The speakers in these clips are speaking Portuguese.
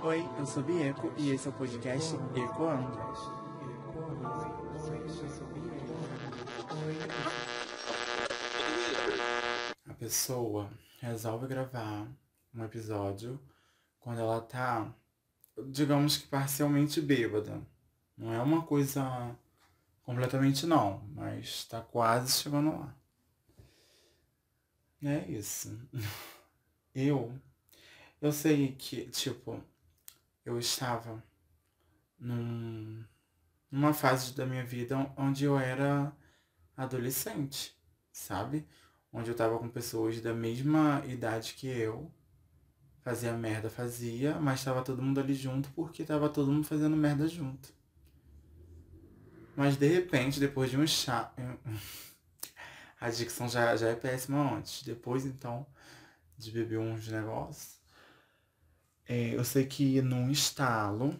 Oi, eu sou Bieco e esse é o podcast Ecoando. A pessoa resolve gravar um episódio quando ela tá, digamos que parcialmente bêbada. Não é uma coisa completamente não, mas tá quase chegando lá. É isso. Eu, eu sei que, tipo, eu estava num, numa fase da minha vida onde eu era adolescente, sabe? Onde eu tava com pessoas da mesma idade que eu. Fazia merda, fazia, mas tava todo mundo ali junto porque tava todo mundo fazendo merda junto. Mas de repente, depois de um chá. A dicção já, já é péssima antes. Depois, então, de beber uns negócios. É, eu sei que num estalo,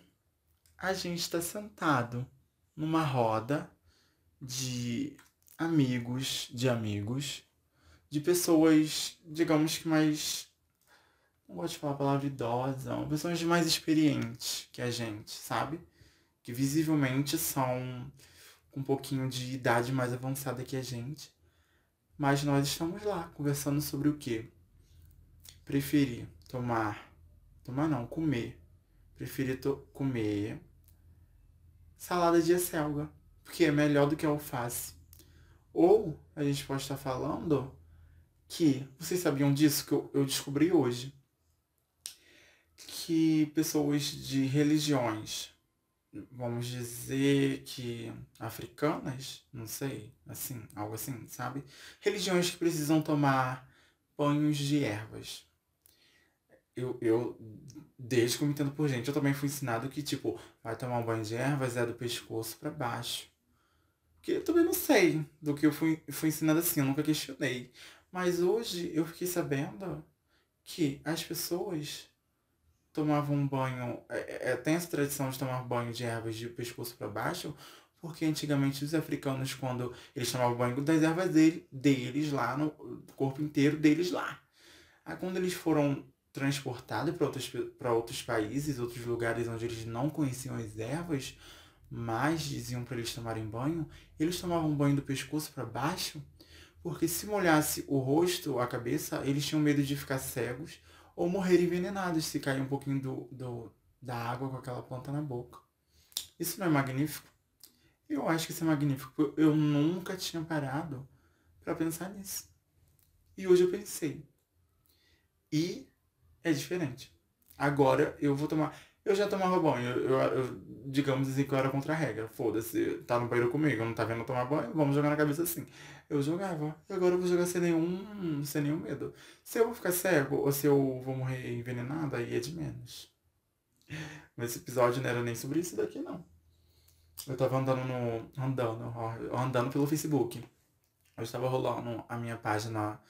a gente está sentado numa roda de amigos, de amigos, de pessoas, digamos que mais. Não gosto de falar a palavra idosa, pessoas mais experientes que a gente, sabe? Que visivelmente são com um pouquinho de idade mais avançada que a gente. Mas nós estamos lá conversando sobre o que? Preferir tomar, tomar não, comer. Preferir comer salada de acelga, porque é melhor do que alface. Ou a gente pode estar falando que, vocês sabiam disso que eu, eu descobri hoje, que pessoas de religiões, vamos dizer que africanas, não sei, assim, algo assim, sabe? Religiões que precisam tomar banhos de ervas. Eu, eu, desde que eu me entendo por gente, eu também fui ensinado que, tipo, vai tomar um banho de ervas é do pescoço para baixo. Porque eu também não sei do que eu fui, fui ensinado assim, eu nunca questionei. Mas hoje eu fiquei sabendo que as pessoas tomavam um banho. É, é, tem essa tradição de tomar banho de ervas de pescoço para baixo, porque antigamente os africanos, quando eles tomavam banho das ervas dele, deles lá, no corpo inteiro deles lá. Aí quando eles foram transportados para outros, outros países, outros lugares onde eles não conheciam as ervas, mas diziam para eles tomarem banho, eles tomavam banho do pescoço para baixo, porque se molhasse o rosto, a cabeça, eles tinham medo de ficar cegos ou morrer envenenados se cair um pouquinho do, do, da água com aquela planta na boca. Isso não é magnífico? Eu acho que isso é magnífico. Eu nunca tinha parado para pensar nisso. E hoje eu pensei. E é diferente. Agora eu vou tomar. Eu já tomava banho. Eu, eu, digamos assim que eu era contra a regra. Foda-se, tá no banheiro comigo, não tá vendo tomar banho, vamos jogar na cabeça assim. Eu jogava. Agora eu vou jogar sem nenhum, sem nenhum medo. Se eu vou ficar cego ou se eu vou morrer envenenado, aí é de menos. Nesse episódio não era nem sobre isso daqui, não. Eu tava andando no. andando, andando pelo Facebook. Eu estava rolando a minha página.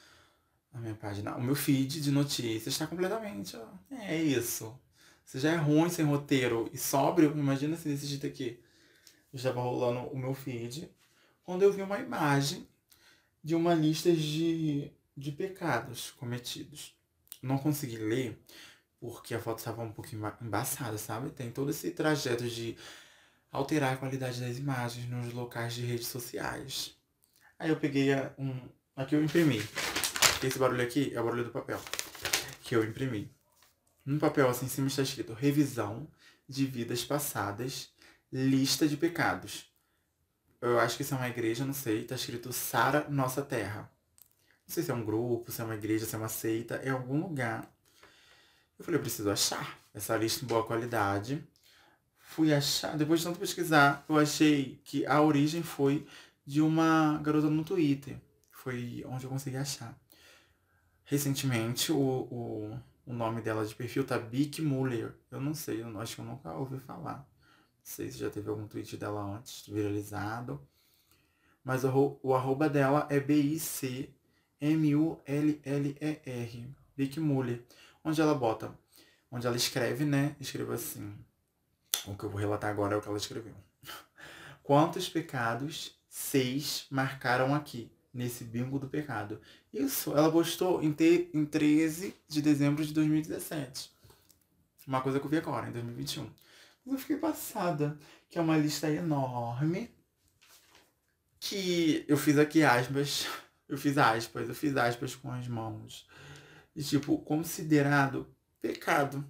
A minha página. O meu feed de notícias está completamente. Ó, é isso. Se já é ruim sem roteiro e sóbrio, imagina se desse jeito aqui. Estava rolando o meu feed. Quando eu vi uma imagem de uma lista de, de pecados cometidos. Não consegui ler porque a foto estava um pouquinho embaçada, sabe? Tem todo esse trajeto de alterar a qualidade das imagens nos locais de redes sociais. Aí eu peguei um. Aqui eu imprimi. Esse barulho aqui é o barulho do papel. Que eu imprimi. No papel assim em cima está escrito revisão de vidas passadas, lista de pecados eu acho que isso é uma igreja, não sei, tá escrito Sara Nossa Terra. Não sei se é um grupo, se é uma igreja, se é uma seita, é algum lugar. Eu falei, eu preciso achar essa lista em boa qualidade. Fui achar, depois de tanto pesquisar, eu achei que a origem foi de uma garota no Twitter. Foi onde eu consegui achar. Recentemente, o, o, o nome dela de perfil tá Bic Muller. Eu não sei, eu acho que eu nunca ouvi falar sei se já teve algum tweet dela antes, viralizado. Mas o, o arroba dela é B-I-C-M-U-L-L-E-R. Vic Muller. Onde ela bota. Onde ela escreve, né? Escreva assim. O que eu vou relatar agora é o que ela escreveu. Quantos pecados seis marcaram aqui, nesse bingo do pecado? Isso, ela postou em, te, em 13 de dezembro de 2017. Uma coisa que eu vi agora, em 2021. Mas eu fiquei passada, que é uma lista enorme, que eu fiz aqui aspas, eu fiz aspas, eu fiz aspas com as mãos. E tipo, considerado pecado.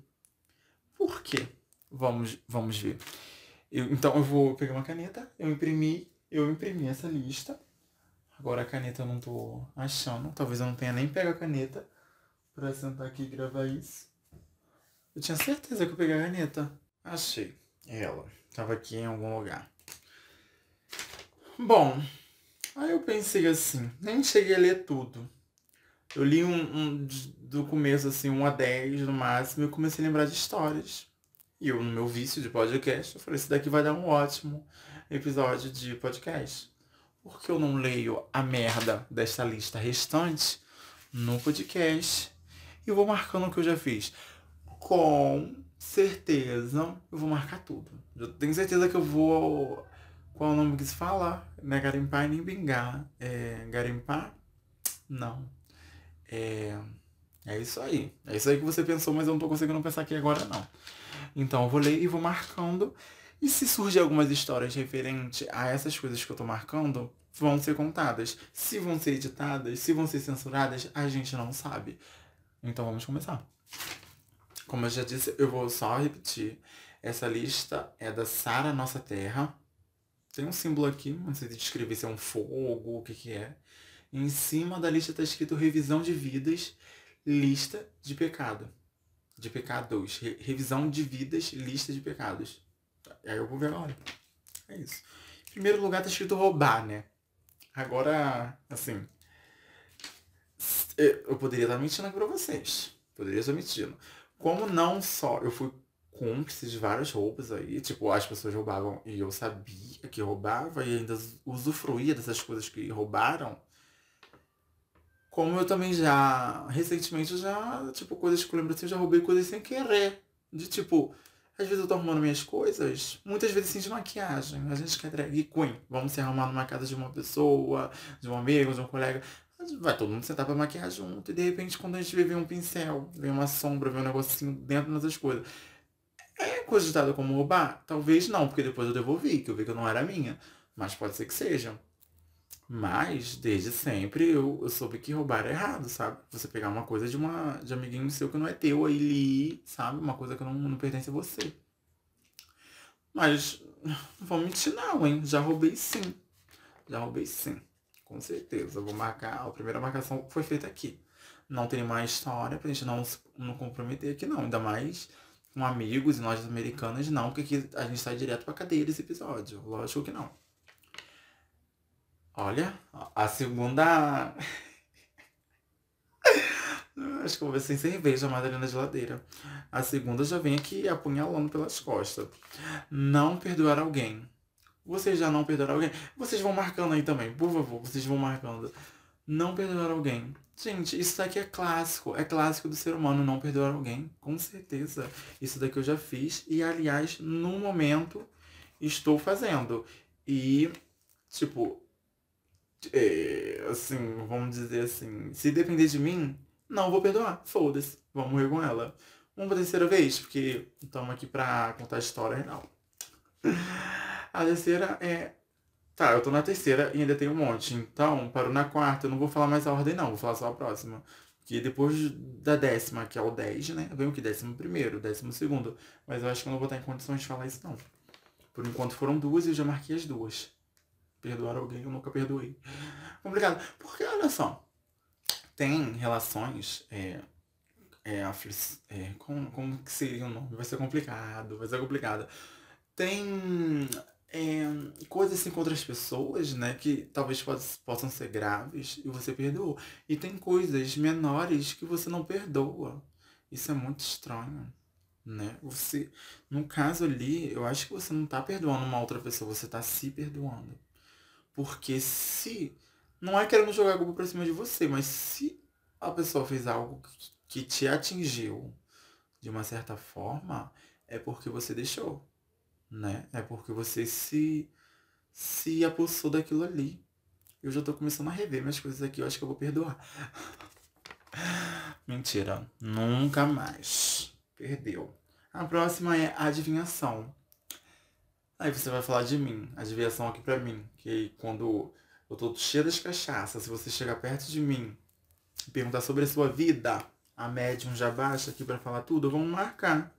Por quê? Vamos, vamos ver. Eu, então eu vou pegar uma caneta, eu imprimi, eu imprimi essa lista. Agora a caneta eu não tô achando. Talvez eu não tenha nem pego a caneta pra sentar aqui e gravar isso. Eu tinha certeza que eu peguei a caneta. Achei. Ela. Tava aqui em algum lugar. Bom, aí eu pensei assim, nem cheguei a ler tudo. Eu li um, um do começo, assim, um a 10 no máximo, e eu comecei a lembrar de histórias. E eu, no meu vício de podcast, eu falei, esse daqui vai dar um ótimo episódio de podcast. Por que eu não leio a merda desta lista restante no podcast e vou marcando o que eu já fiz? Com certeza eu vou marcar tudo. Eu tenho certeza que eu vou. Qual é o nome que se fala? Não é garimpar nem bingar. É garimpar? Não. É. É isso aí. É isso aí que você pensou, mas eu não tô conseguindo pensar aqui agora não. Então eu vou ler e vou marcando. E se surgir algumas histórias referentes a essas coisas que eu tô marcando, vão ser contadas. Se vão ser editadas, se vão ser censuradas, a gente não sabe. Então vamos começar. Como eu já disse, eu vou só repetir. Essa lista é da Sara Nossa Terra. Tem um símbolo aqui, não sei descrever se é um fogo, o que que é. Em cima da lista está escrito revisão de vidas, lista de pecado. De pecados. Re revisão de vidas, lista de pecados. Aí eu vou ver agora. É isso. Em primeiro lugar tá escrito roubar, né? Agora, assim. Eu poderia estar mentindo pra vocês. Poderia estar mentindo. Como não só eu fui cúmplice de várias roupas aí, tipo, as pessoas roubavam e eu sabia que roubava e ainda usufruía dessas coisas que roubaram. Como eu também já, recentemente, já, tipo, coisas que eu lembro assim, eu já roubei coisas sem querer. De tipo, às vezes eu tô arrumando minhas coisas, muitas vezes assim de maquiagem. A gente quer drag queen. Vamos se arrumar numa casa de uma pessoa, de um amigo, de um colega. Vai todo mundo sentar pra maquiar junto. E de repente, quando a gente vê, vem um pincel, vem uma sombra, vem um negocinho dentro dessas coisas. É cogitado como roubar? Talvez não, porque depois eu devolvi, que eu vi que não era minha. Mas pode ser que seja. Mas, desde sempre, eu, eu soube que roubar é errado, sabe? Você pegar uma coisa de uma de amiguinho seu que não é teu, aí li, sabe? Uma coisa que não, não pertence a você. Mas, não vou mentir não, hein? Já roubei sim. Já roubei sim. Com certeza. vou marcar. A primeira marcação foi feita aqui. Não tem mais história pra gente não, não comprometer aqui, não. Ainda mais com amigos e lojas americanas, não, porque aqui a gente sai direto pra cadeia desse episódio. Lógico que não. Olha, a segunda. Acho que eu vou sem cerveja mais ali na geladeira. A segunda já vem aqui apunhalando pelas costas. Não perdoar alguém. Vocês já não perdoaram alguém? Vocês vão marcando aí também, por favor, vocês vão marcando. Não perdoar alguém. Gente, isso daqui é clássico. É clássico do ser humano não perdoar alguém. Com certeza. Isso daqui eu já fiz. E, aliás, no momento, estou fazendo. E, tipo, é, assim, vamos dizer assim, se depender de mim, não vou perdoar. Foda-se. Vamos morrer com ela. Uma terceira vez, porque estamos aqui pra contar a história real. A terceira é. Tá, eu tô na terceira e ainda tem um monte. Então, paro na quarta, eu não vou falar mais a ordem, não, vou falar só a próxima. Porque depois da décima, que é o 10, né? Vem o que? Décimo primeiro, décimo segundo. Mas eu acho que eu não vou estar em condições de falar isso, não. Por enquanto foram duas e eu já marquei as duas. Perdoar alguém, eu nunca perdoei. Complicado. Porque, olha só, tem relações. É, é, é, como, como que seria o nome? Vai ser complicado, vai ser complicado. Tem é, coisas assim com outras pessoas, né? Que talvez possam ser graves e você perdoou. E tem coisas menores que você não perdoa. Isso é muito estranho, né? Você, no caso ali, eu acho que você não tá perdoando uma outra pessoa, você tá se perdoando. Porque se. Não é querendo jogar a culpa pra cima de você, mas se a pessoa fez algo que te atingiu de uma certa forma, é porque você deixou. Né? É porque você se, se apossou daquilo ali. Eu já tô começando a rever minhas coisas aqui, eu acho que eu vou perdoar. Mentira, nunca mais. Perdeu. A próxima é adivinhação. Aí você vai falar de mim, adivinhação aqui pra mim. Que quando eu tô cheia das cachaças, se você chegar perto de mim e perguntar sobre a sua vida, a médium já baixa aqui para falar tudo, vamos marcar.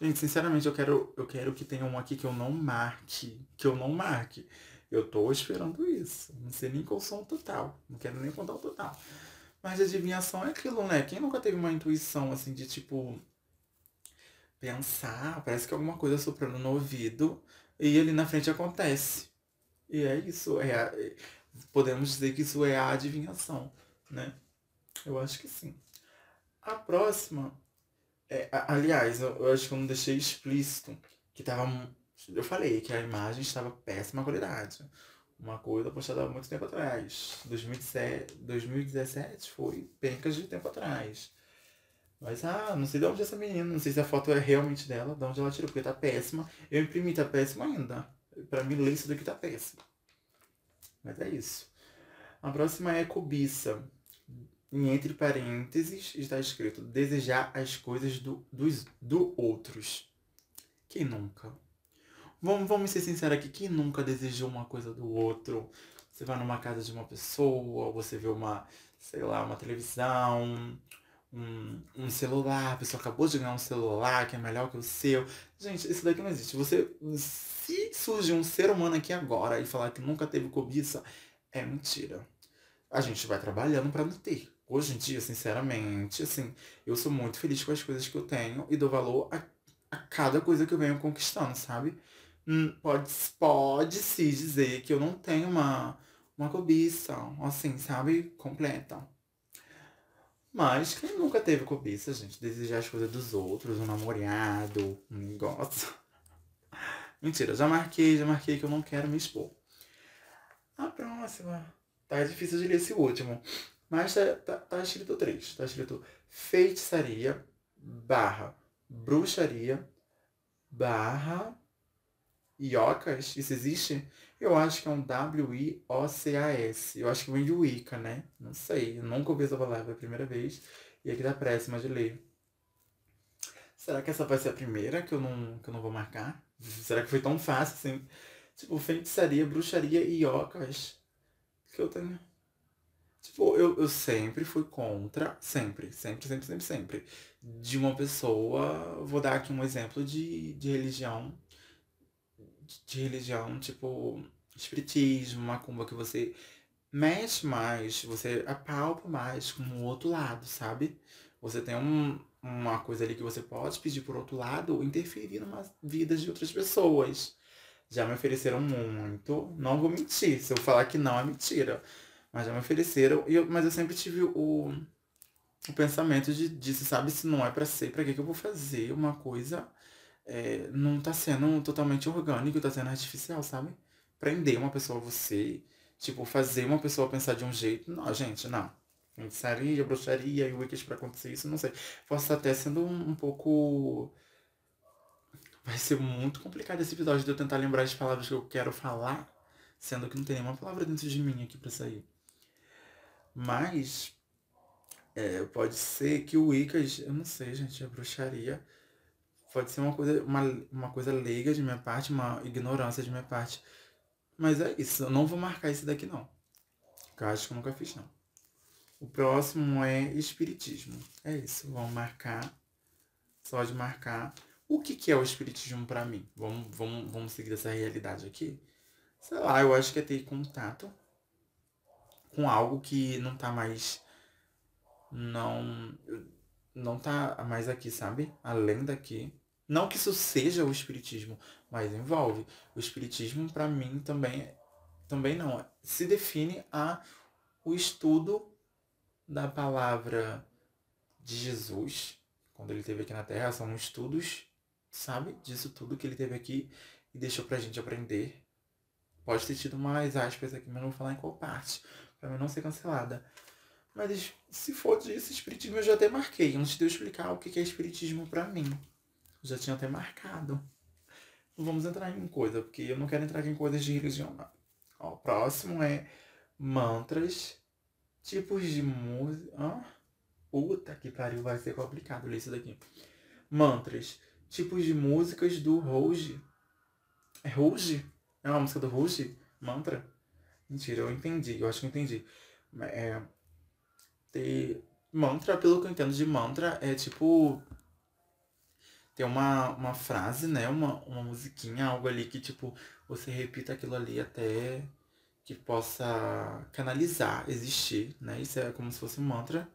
Gente, sinceramente, eu quero, eu quero que tenha um aqui que eu não marque. Que eu não marque. Eu tô esperando isso. Não sei nem qual som total. Não quero nem contar o total. Mas adivinhação é aquilo, né? Quem nunca teve uma intuição assim de tipo pensar, parece que alguma coisa soprando no ouvido e ali na frente acontece. E é isso, é a, podemos dizer que isso é a adivinhação, né? Eu acho que sim. A próxima, é, aliás, eu, eu acho que eu não deixei explícito que tava. Eu falei que a imagem estava péssima qualidade. Uma coisa postada há muito tempo atrás. 2017, 2017 foi pencas de tempo atrás. Mas, ah, não sei de onde é essa menina, não sei se a foto é realmente dela, de onde ela tirou, porque tá péssima. Eu imprimi, tá péssima ainda. Pra mim, ler isso daqui tá péssimo. Mas é isso. A próxima é cobiça. E entre parênteses está escrito desejar as coisas do, dos, do outros. Quem nunca? Vamos, vamos ser sinceros aqui, quem nunca desejou uma coisa do outro? Você vai numa casa de uma pessoa, você vê uma, sei lá, uma televisão, um, um celular, a pessoa acabou de ganhar um celular que é melhor que o seu. Gente, isso daqui não existe. Você, se surge um ser humano aqui agora e falar que nunca teve cobiça, é mentira. A gente vai trabalhando para não ter. Hoje em dia, sinceramente, assim, eu sou muito feliz com as coisas que eu tenho e dou valor a, a cada coisa que eu venho conquistando, sabe? Hum, pode, pode se dizer que eu não tenho uma, uma cobiça, assim, sabe? Completa. Mas quem nunca teve cobiça, gente? Desejar as coisas dos outros, um namorado, um negócio. Mentira, já marquei, já marquei que eu não quero me expor. A próxima. Tá difícil de ler esse último. Mas tá, tá, tá escrito três. Tá escrito feitiçaria barra bruxaria barra iocas. Isso existe? Eu acho que é um W-I-O-C-A-S. Eu acho que vem de Wicca, né? Não sei. Eu nunca ouvi essa palavra a primeira vez. E aqui tá péssima de ler. Será que essa vai ser a primeira que eu não, que eu não vou marcar? Será que foi tão fácil assim? Tipo, feitiçaria, bruxaria e ocas. Que eu tenho. Tipo, eu, eu sempre fui contra, sempre, sempre, sempre, sempre, sempre. De uma pessoa. Vou dar aqui um exemplo de, de religião de religião, tipo espiritismo, macumba, que você mexe mais, você apalpa mais com o outro lado, sabe? Você tem um, uma coisa ali que você pode pedir por outro lado, interferir nas vidas de outras pessoas. Já me ofereceram muito, não vou mentir, se eu falar que não é mentira. Mas já me ofereceram, eu, mas eu sempre tive o, o pensamento de, de sabe, se não é para ser, para que, que eu vou fazer uma coisa é, não tá sendo totalmente orgânico, tá sendo artificial, sabe? Prender uma pessoa a você, tipo, fazer uma pessoa pensar de um jeito. Não, gente, não. Feitiçaria, bruxaria e wikis pra acontecer isso, não sei. Posso estar até sendo um, um pouco. Vai ser muito complicado esse episódio de eu tentar lembrar as palavras que eu quero falar, sendo que não tem nenhuma palavra dentro de mim aqui pra sair. Mas. É, pode ser que o Wicas, eu não sei, gente, a bruxaria Pode ser uma coisa, uma, uma coisa leiga de minha parte, uma ignorância de minha parte. Mas é isso, eu não vou marcar esse daqui não. Que eu acho que eu nunca fiz não. O próximo é espiritismo. É isso, vamos marcar. Só de marcar. O que, que é o espiritismo para mim? Vamos, vamos, vamos seguir essa realidade aqui? Sei lá, eu acho que é ter contato com algo que não tá mais. Não não tá mais aqui, sabe? Além daqui. Não que isso seja o espiritismo, mas envolve. O espiritismo para mim também também não, se define a o estudo da palavra de Jesus, quando ele esteve aqui na Terra, são estudos, sabe? Disso tudo que ele teve aqui e deixou pra gente aprender. Pode ter tido mais aspas aqui, mas não vou falar em qual parte, para não ser cancelada. Mas se for disso, espiritismo eu já até marquei. Antes de eu explicar o que é espiritismo para mim. Já tinha até marcado. Vamos entrar em coisa, porque eu não quero entrar em coisas de religião, não. Ó, o próximo é mantras, tipos de música. Puta que pariu, vai ser complicado ler isso daqui. Mantras, tipos de músicas do Rouge. É Rouge? É uma música do Rouge? Mantra? Mentira, eu entendi. Eu acho que eu entendi. É, ter... Mantra, pelo que eu entendo de mantra, é tipo. Tem uma, uma frase, né? Uma, uma musiquinha, algo ali que, tipo, você repita aquilo ali até que possa canalizar, existir, né? Isso é como se fosse um mantra.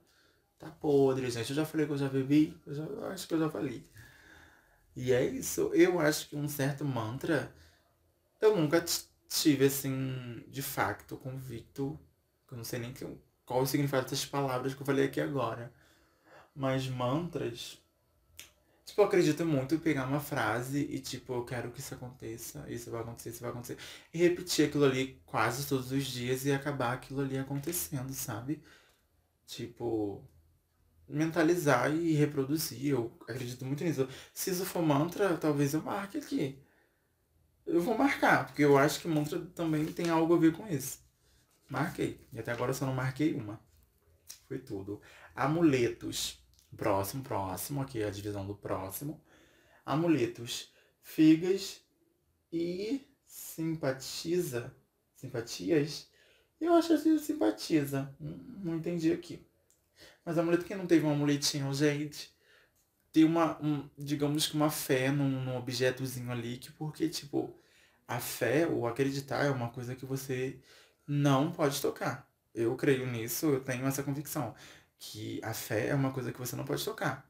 Tá podre, gente. Eu já falei que eu já bebi, eu, já, eu acho que eu já falei. E é isso. Eu acho que um certo mantra eu nunca tive, assim, de facto, convicto. Eu não sei nem que, qual o significado dessas palavras que eu falei aqui agora. Mas mantras. Tipo, eu acredito muito em pegar uma frase e, tipo, eu quero que isso aconteça, isso vai acontecer, isso vai acontecer. E repetir aquilo ali quase todos os dias e acabar aquilo ali acontecendo, sabe? Tipo, mentalizar e reproduzir. Eu acredito muito nisso. Se isso for mantra, talvez eu marque aqui. Eu vou marcar, porque eu acho que mantra também tem algo a ver com isso. Marquei. E até agora eu só não marquei uma. Foi tudo. Amuletos. Próximo, próximo. Aqui é a divisão do próximo. Amuletos. Figas e simpatiza. Simpatias? Eu acho que simpatiza. Não, não entendi aqui. Mas amuleto que não teve um amuletinho, gente. Tem uma, um, digamos que uma fé num, num objetozinho ali, que porque, tipo, a fé ou acreditar é uma coisa que você não pode tocar. Eu creio nisso, eu tenho essa convicção. Que a fé é uma coisa que você não pode tocar.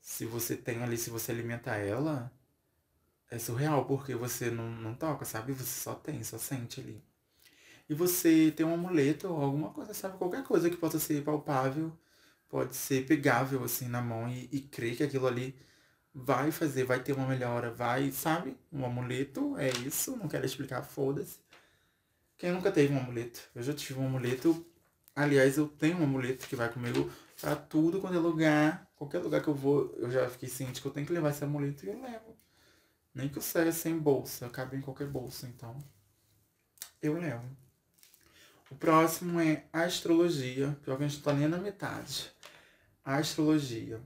Se você tem ali, se você alimenta ela, é surreal, porque você não, não toca, sabe? Você só tem, só sente ali. E você tem um amuleto ou alguma coisa, sabe? Qualquer coisa que possa ser palpável pode ser pegável assim na mão e, e crer que aquilo ali vai fazer, vai ter uma melhora, vai, sabe? Um amuleto é isso, não quero explicar, foda-se. Quem nunca teve um amuleto? Eu já tive um amuleto. Aliás, eu tenho um amuleto que vai comigo pra tudo quando é lugar. Qualquer lugar que eu vou, eu já fiquei ciente que eu tenho que levar esse amuleto e eu levo. Nem que eu saia sem bolsa, cabe em qualquer bolsa, então. Eu levo. O próximo é astrologia, pior que a gente tá nem na metade astrologia.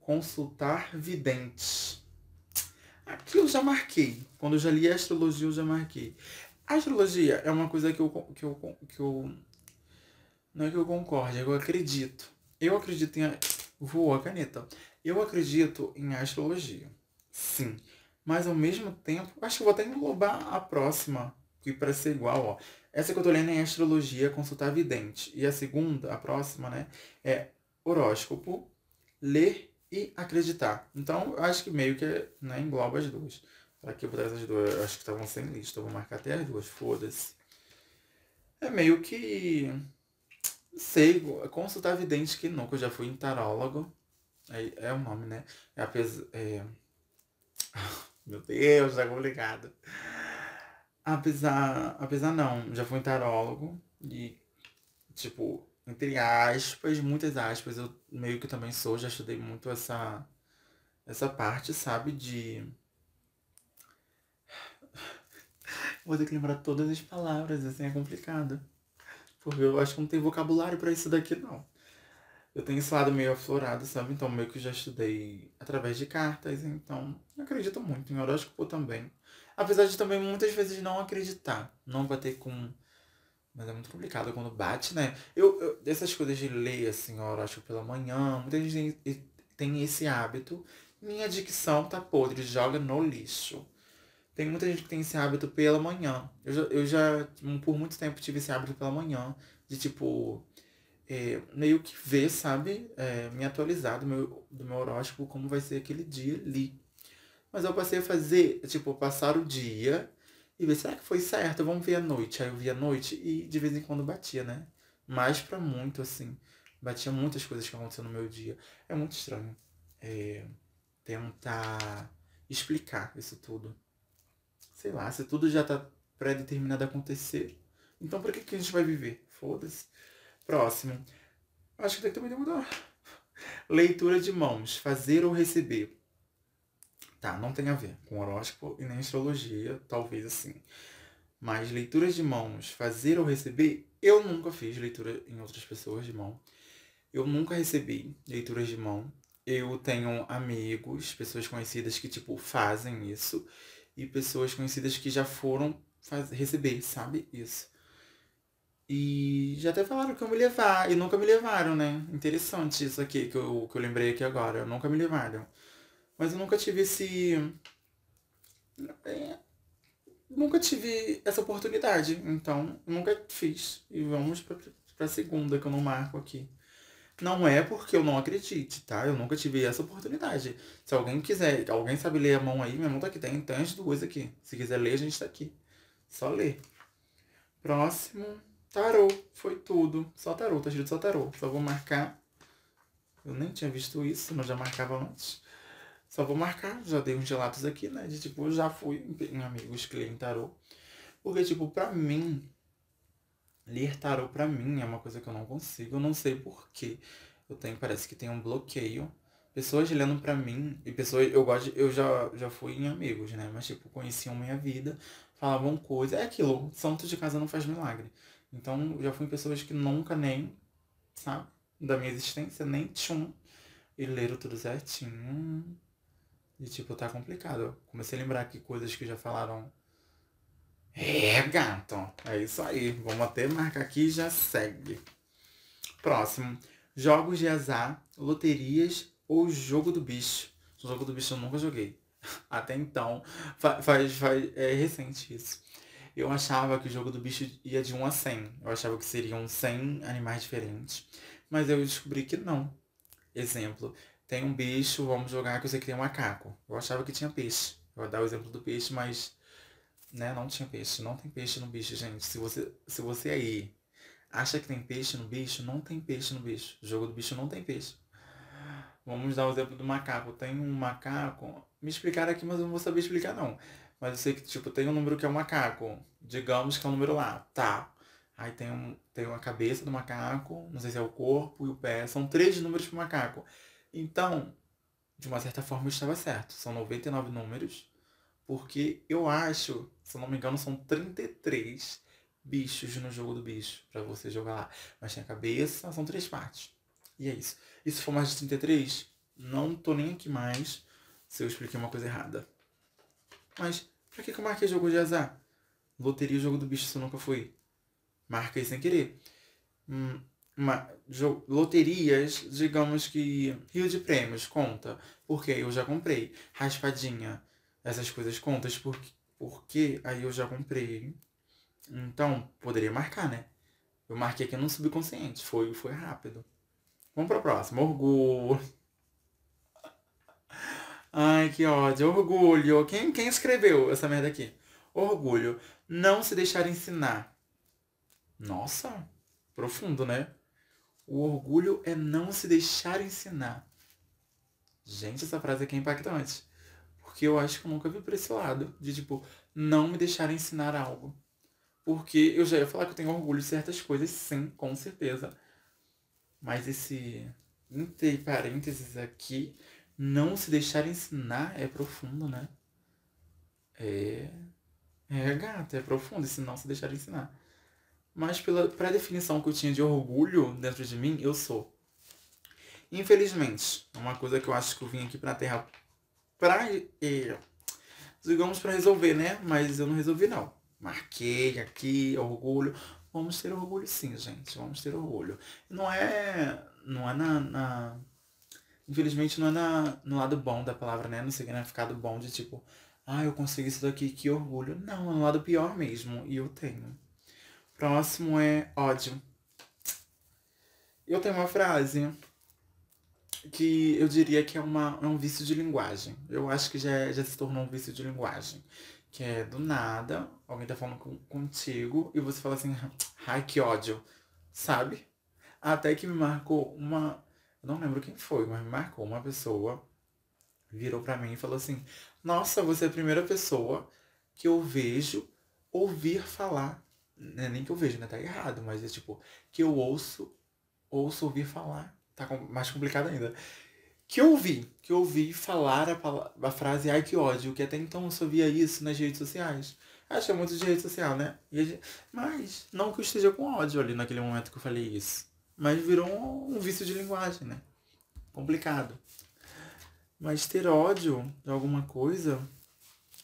Consultar videntes. Aqui eu já marquei. Quando eu já li astrologia, eu já marquei. A astrologia é uma coisa que eu, que eu, que eu. Não é que eu concorde, é que eu acredito. Eu acredito em. Voou a caneta. Eu acredito em astrologia. Sim. Mas ao mesmo tempo, acho que vou até englobar a próxima, que para ser igual, ó. Essa que eu tô lendo é astrologia, consultar vidente. E a segunda, a próxima, né, é horóscopo, ler e acreditar. Então, acho que meio que né, engloba as duas. Aqui eu vou as duas, acho que estavam sem lista, eu vou marcar até as duas, foda-se. É meio que. Sei, consultar vidente que nunca, eu já fui em tarólogo. É, é o nome, né? É apesar. É... Meu Deus, tá complicado. Apesar. Apesar não, já fui em tarólogo e, tipo, entre aspas, muitas aspas, eu meio que também sou, já estudei muito essa, essa parte, sabe, de. Vou ter que lembrar todas as palavras, assim, é complicado. Porque eu acho que não tem vocabulário para isso daqui, não. Eu tenho esse lado meio aflorado, sabe? Então, meio que já estudei através de cartas, então acredito muito em horóscopo também. Apesar de também muitas vezes não acreditar, não bater com mas é muito complicado quando bate, né? Eu, eu coisas de ler, assim, horóscopo pela manhã, muita gente tem esse hábito. Minha dicção tá podre, joga no lixo. Tem muita gente que tem esse hábito pela manhã. Eu já, eu já por muito tempo, tive esse hábito pela manhã. De, tipo, é, meio que ver, sabe? É, me atualizar do meu, do meu horóscopo, como vai ser aquele dia ali. Mas eu passei a fazer, tipo, passar o dia e ver, será que foi certo? Vamos ver a noite. Aí eu via a noite e de vez em quando batia, né? Mais pra muito, assim. Batia muitas coisas que aconteceram no meu dia. É muito estranho. É, tentar explicar isso tudo. Sei lá, se tudo já tá pré-determinado a acontecer, então por que, que a gente vai viver? Foda-se. Próximo. Acho que que também mudar. Leitura de mãos. Fazer ou receber. Tá, não tem a ver com horóscopo e nem astrologia, talvez assim. Mas leituras de mãos, fazer ou receber, eu nunca fiz leitura em outras pessoas de mão. Eu nunca recebi leituras de mão. eu tenho amigos, pessoas conhecidas que, tipo, fazem isso. E pessoas conhecidas que já foram faz, receber, sabe? Isso. E já até falaram que eu me levar, e nunca me levaram, né? Interessante isso aqui que eu, que eu lembrei aqui agora. Nunca me levaram. Mas eu nunca tive esse. É, nunca tive essa oportunidade. Então, nunca fiz. E vamos pra, pra segunda que eu não marco aqui. Não é porque eu não acredite, tá? Eu nunca tive essa oportunidade. Se alguém quiser, alguém sabe ler a mão aí, minha mão tá aqui, tem, tem as duas aqui. Se quiser ler, a gente tá aqui. Só ler. Próximo, tarô. Foi tudo. Só tarô, tá escrito só tarô. Só vou marcar. Eu nem tinha visto isso, mas já marcava antes. Só vou marcar, já dei uns relatos aqui, né? De tipo, já fui em amigos leem tarô. Porque, tipo, pra mim, Ler tarô pra mim é uma coisa que eu não consigo, eu não sei porquê. Eu tenho, parece que tem um bloqueio. Pessoas lendo pra mim, e pessoas, eu gosto, eu já, já fui em amigos, né? Mas tipo, conheciam minha vida, falavam coisas. É aquilo, santo de casa não faz milagre. Então, já fui em pessoas que nunca nem, sabe, da minha existência, nem tchum. E leram tudo certinho. E tipo, tá complicado. Eu comecei a lembrar aqui coisas que já falaram é, gato. É isso aí. Vamos até marcar aqui e já segue. Próximo. Jogos de azar, loterias ou jogo do bicho. O jogo do bicho eu nunca joguei. Até então. Faz, faz, é recente isso. Eu achava que o jogo do bicho ia de 1 a 100. Eu achava que seriam 100 animais diferentes. Mas eu descobri que não. Exemplo. Tem um bicho, vamos jogar que eu sei que tem um macaco. Eu achava que tinha peixe. Eu vou dar o exemplo do peixe, mas né? Não tinha peixe. Não tem peixe no bicho, gente. Se você, se você aí acha que tem peixe no bicho, não tem peixe no bicho. O jogo do bicho não tem peixe. Vamos dar o exemplo do macaco. Tem um macaco. Me explicaram aqui, mas eu não vou saber explicar não. Mas eu sei que, tipo, tem um número que é um macaco. Digamos que é um número lá. Tá. Aí tem, um, tem uma cabeça do macaco, não sei se é o corpo e o pé. São três números pro macaco. Então, de uma certa forma, eu estava certo. São 99 números. Porque eu acho se eu não me engano, são 33 bichos no jogo do bicho para você jogar lá. Mas tem a cabeça, são três partes. E é isso. E se for mais de 33, não tô nem aqui mais se eu expliquei uma coisa errada. Mas pra que, que eu marquei jogo de azar? Loteria e jogo do bicho se eu nunca fui. Marquei sem querer. Hum, uma, loterias, digamos que Rio de Prêmios conta, porque eu já comprei. Raspadinha, essas coisas contas porque porque aí eu já comprei. Então, poderia marcar, né? Eu marquei aqui no subconsciente. Foi, foi rápido. Vamos para a próxima. Orgulho. Ai, que ódio. Orgulho. Quem, quem escreveu essa merda aqui? Orgulho. Não se deixar ensinar. Nossa, profundo, né? O orgulho é não se deixar ensinar. Gente, essa frase aqui é impactante. Porque eu acho que eu nunca vi por esse lado. De tipo, não me deixar ensinar algo. Porque eu já ia falar que eu tenho orgulho de certas coisas, sim, com certeza. Mas esse entre parênteses aqui, não se deixar ensinar é profundo, né? É. É, gata, é profundo esse não se deixar ensinar. Mas pela pré-definição que eu tinha de orgulho dentro de mim, eu sou. Infelizmente, uma coisa que eu acho que eu vim aqui pra Terra pra, digamos, para resolver, né? Mas eu não resolvi não. Marquei aqui, orgulho. Vamos ter orgulho sim, gente. Vamos ter orgulho. Não é. Não é na. na infelizmente não é na, no lado bom da palavra, né? No significado bom de tipo, ah, eu consegui isso daqui, que orgulho. Não, é no lado pior mesmo. E eu tenho. Próximo é ódio. Eu tenho uma frase que eu diria que é, uma, é um vício de linguagem. Eu acho que já, já se tornou um vício de linguagem. Que é do nada, alguém tá falando com, contigo e você fala assim, ai que ódio, sabe? Até que me marcou uma. Eu não lembro quem foi, mas me marcou uma pessoa, virou para mim e falou assim: Nossa, você é a primeira pessoa que eu vejo ouvir falar. Não é nem que eu vejo, né? Tá errado, mas é tipo, que eu ouço, ouço ouvir falar tá mais complicado ainda. Que eu ouvi, que eu ouvi falar a, a frase ai que ódio, que até então eu só via isso nas redes sociais. Acho que é muito de rede social, né? Gente, mas não que eu esteja com ódio ali naquele momento que eu falei isso. Mas virou um, um vício de linguagem, né? Complicado. Mas ter ódio de alguma coisa,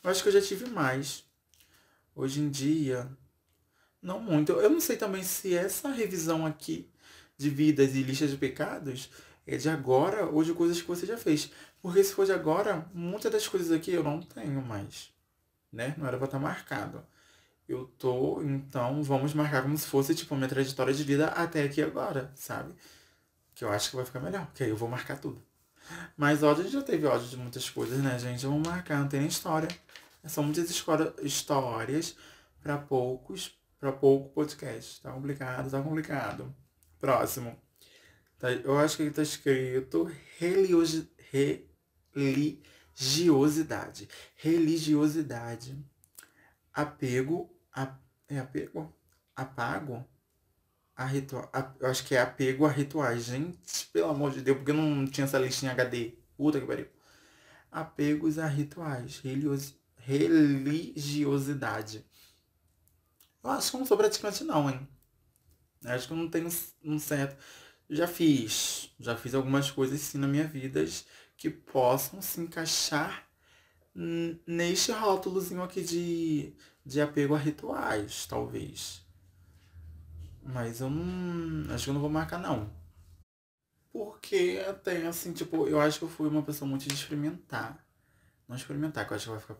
eu acho que eu já tive mais. Hoje em dia, não muito. Eu não sei também se essa revisão aqui de vidas e lista de pecados é de agora ou de coisas que você já fez. Porque se for de agora, muitas das coisas aqui eu não tenho mais. Né? Não era pra estar marcado. Eu tô, então, vamos marcar como se fosse, tipo, minha trajetória de vida até aqui agora, sabe? Que eu acho que vai ficar melhor, porque aí eu vou marcar tudo. Mas ódio, já teve ódio de muitas coisas, né, gente? Vamos marcar, não tem nem história. São muitas histórias para poucos, para pouco podcast. Tá complicado, tá complicado. Próximo. Tá, eu acho que tá escrito religiosi, religiosidade. Religiosidade. Apego. A, é apego? Apago? A ritual, a, eu acho que é apego a rituais. Gente, pelo amor de Deus, porque não tinha essa listinha HD. Puta que pariu. Apegos a rituais. Religiosidade religiosidade. Eu acho que eu não sou praticante não, hein? Acho que eu não tenho um certo. Já fiz. Já fiz algumas coisas sim na minha vida que possam se encaixar neste rótulozinho aqui de, de apego a rituais, talvez. Mas eu não. Acho que eu não vou marcar não. Porque até assim, tipo, eu acho que eu fui uma pessoa muito de experimentar. Não experimentar, que eu acho que vai ficar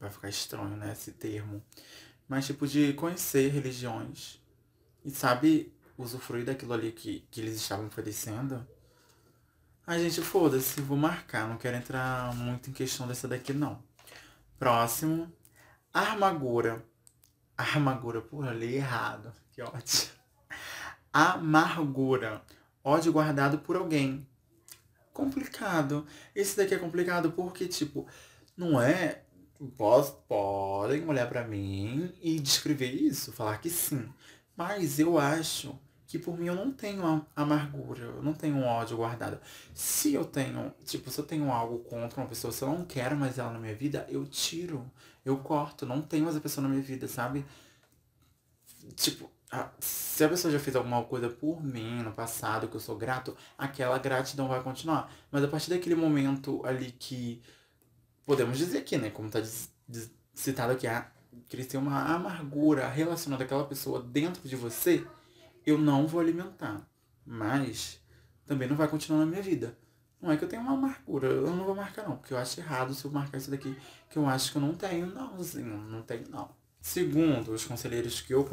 vai ficar estranho, né, esse termo. Mas tipo de conhecer religiões. E sabe, usufruir daquilo ali que, que eles estavam oferecendo. A gente, foda-se, vou marcar, não quero entrar muito em questão dessa daqui não. Próximo, armagura. Armagura, porra, li errado, que ótimo. Amargura, ódio guardado por alguém. Complicado. Esse daqui é complicado porque, tipo, não é podem olhar para mim e descrever isso, falar que sim. Mas eu acho que por mim eu não tenho amargura, eu não tenho ódio guardado. Se eu tenho, tipo, se eu tenho algo contra uma pessoa, se eu não quero mais ela na minha vida, eu tiro, eu corto, não tenho mais a pessoa na minha vida, sabe? Tipo, se a pessoa já fez alguma coisa por mim no passado, que eu sou grato, aquela gratidão vai continuar. Mas a partir daquele momento ali que podemos dizer aqui, né? Como está citado aqui, a, têm uma amargura relacionada àquela pessoa dentro de você, eu não vou alimentar. Mas também não vai continuar na minha vida. Não é que eu tenho uma amargura, eu não vou marcar não, porque eu acho errado se eu marcar isso daqui, que eu acho que eu não tenho, não, assim, não tenho não. Segundo os conselheiros que eu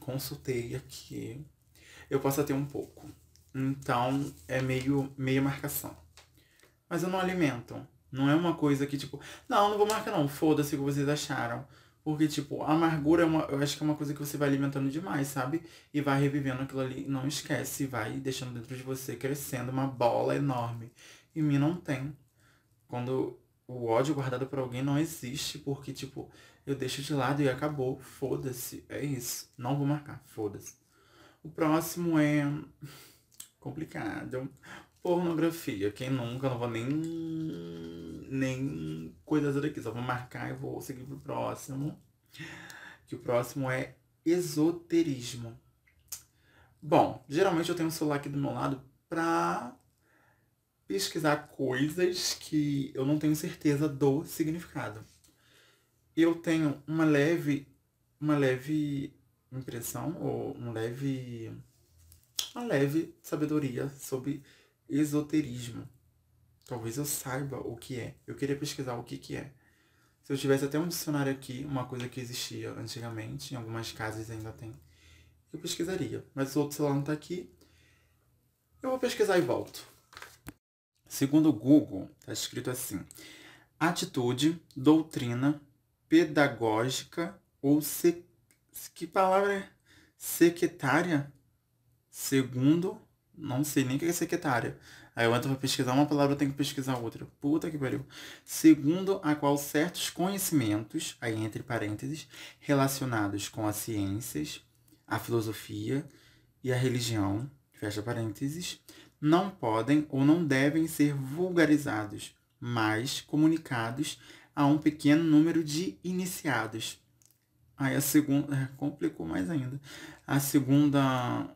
consultei aqui, eu posso ter um pouco. Então é meio, meio marcação. Mas eu não alimento. Não é uma coisa que, tipo, não, não vou marcar não, foda-se o que vocês acharam. Porque, tipo, a amargura é uma, eu acho que é uma coisa que você vai alimentando demais, sabe? E vai revivendo aquilo ali, não esquece, vai deixando dentro de você crescendo uma bola enorme. E mim não tem. Quando o ódio guardado por alguém não existe, porque, tipo, eu deixo de lado e acabou, foda-se, é isso. Não vou marcar, foda-se. O próximo é complicado pornografia. Quem nunca, não vou nem, nem coisas daqui. Só vou marcar e vou seguir pro próximo. Que o próximo é esoterismo. Bom, geralmente eu tenho um celular aqui do meu lado pra pesquisar coisas que eu não tenho certeza do significado. Eu tenho uma leve, uma leve impressão ou um leve, uma leve sabedoria sobre esoterismo. Talvez eu saiba o que é. Eu queria pesquisar o que, que é. Se eu tivesse até um dicionário aqui, uma coisa que existia antigamente, em algumas casas ainda tem, eu pesquisaria. Mas o outro celular não está aqui. Eu vou pesquisar e volto. Segundo o Google, está escrito assim: atitude, doutrina, pedagógica ou se... que palavra é? Secretária? Segundo não sei nem o que é secretária. Aí eu entro pra pesquisar uma palavra, eu tenho que pesquisar outra. Puta que pariu. Segundo a qual certos conhecimentos, aí entre parênteses, relacionados com as ciências, a filosofia e a religião, fecha parênteses, não podem ou não devem ser vulgarizados, mas comunicados a um pequeno número de iniciados. Aí a segunda. É, complicou mais ainda. A segunda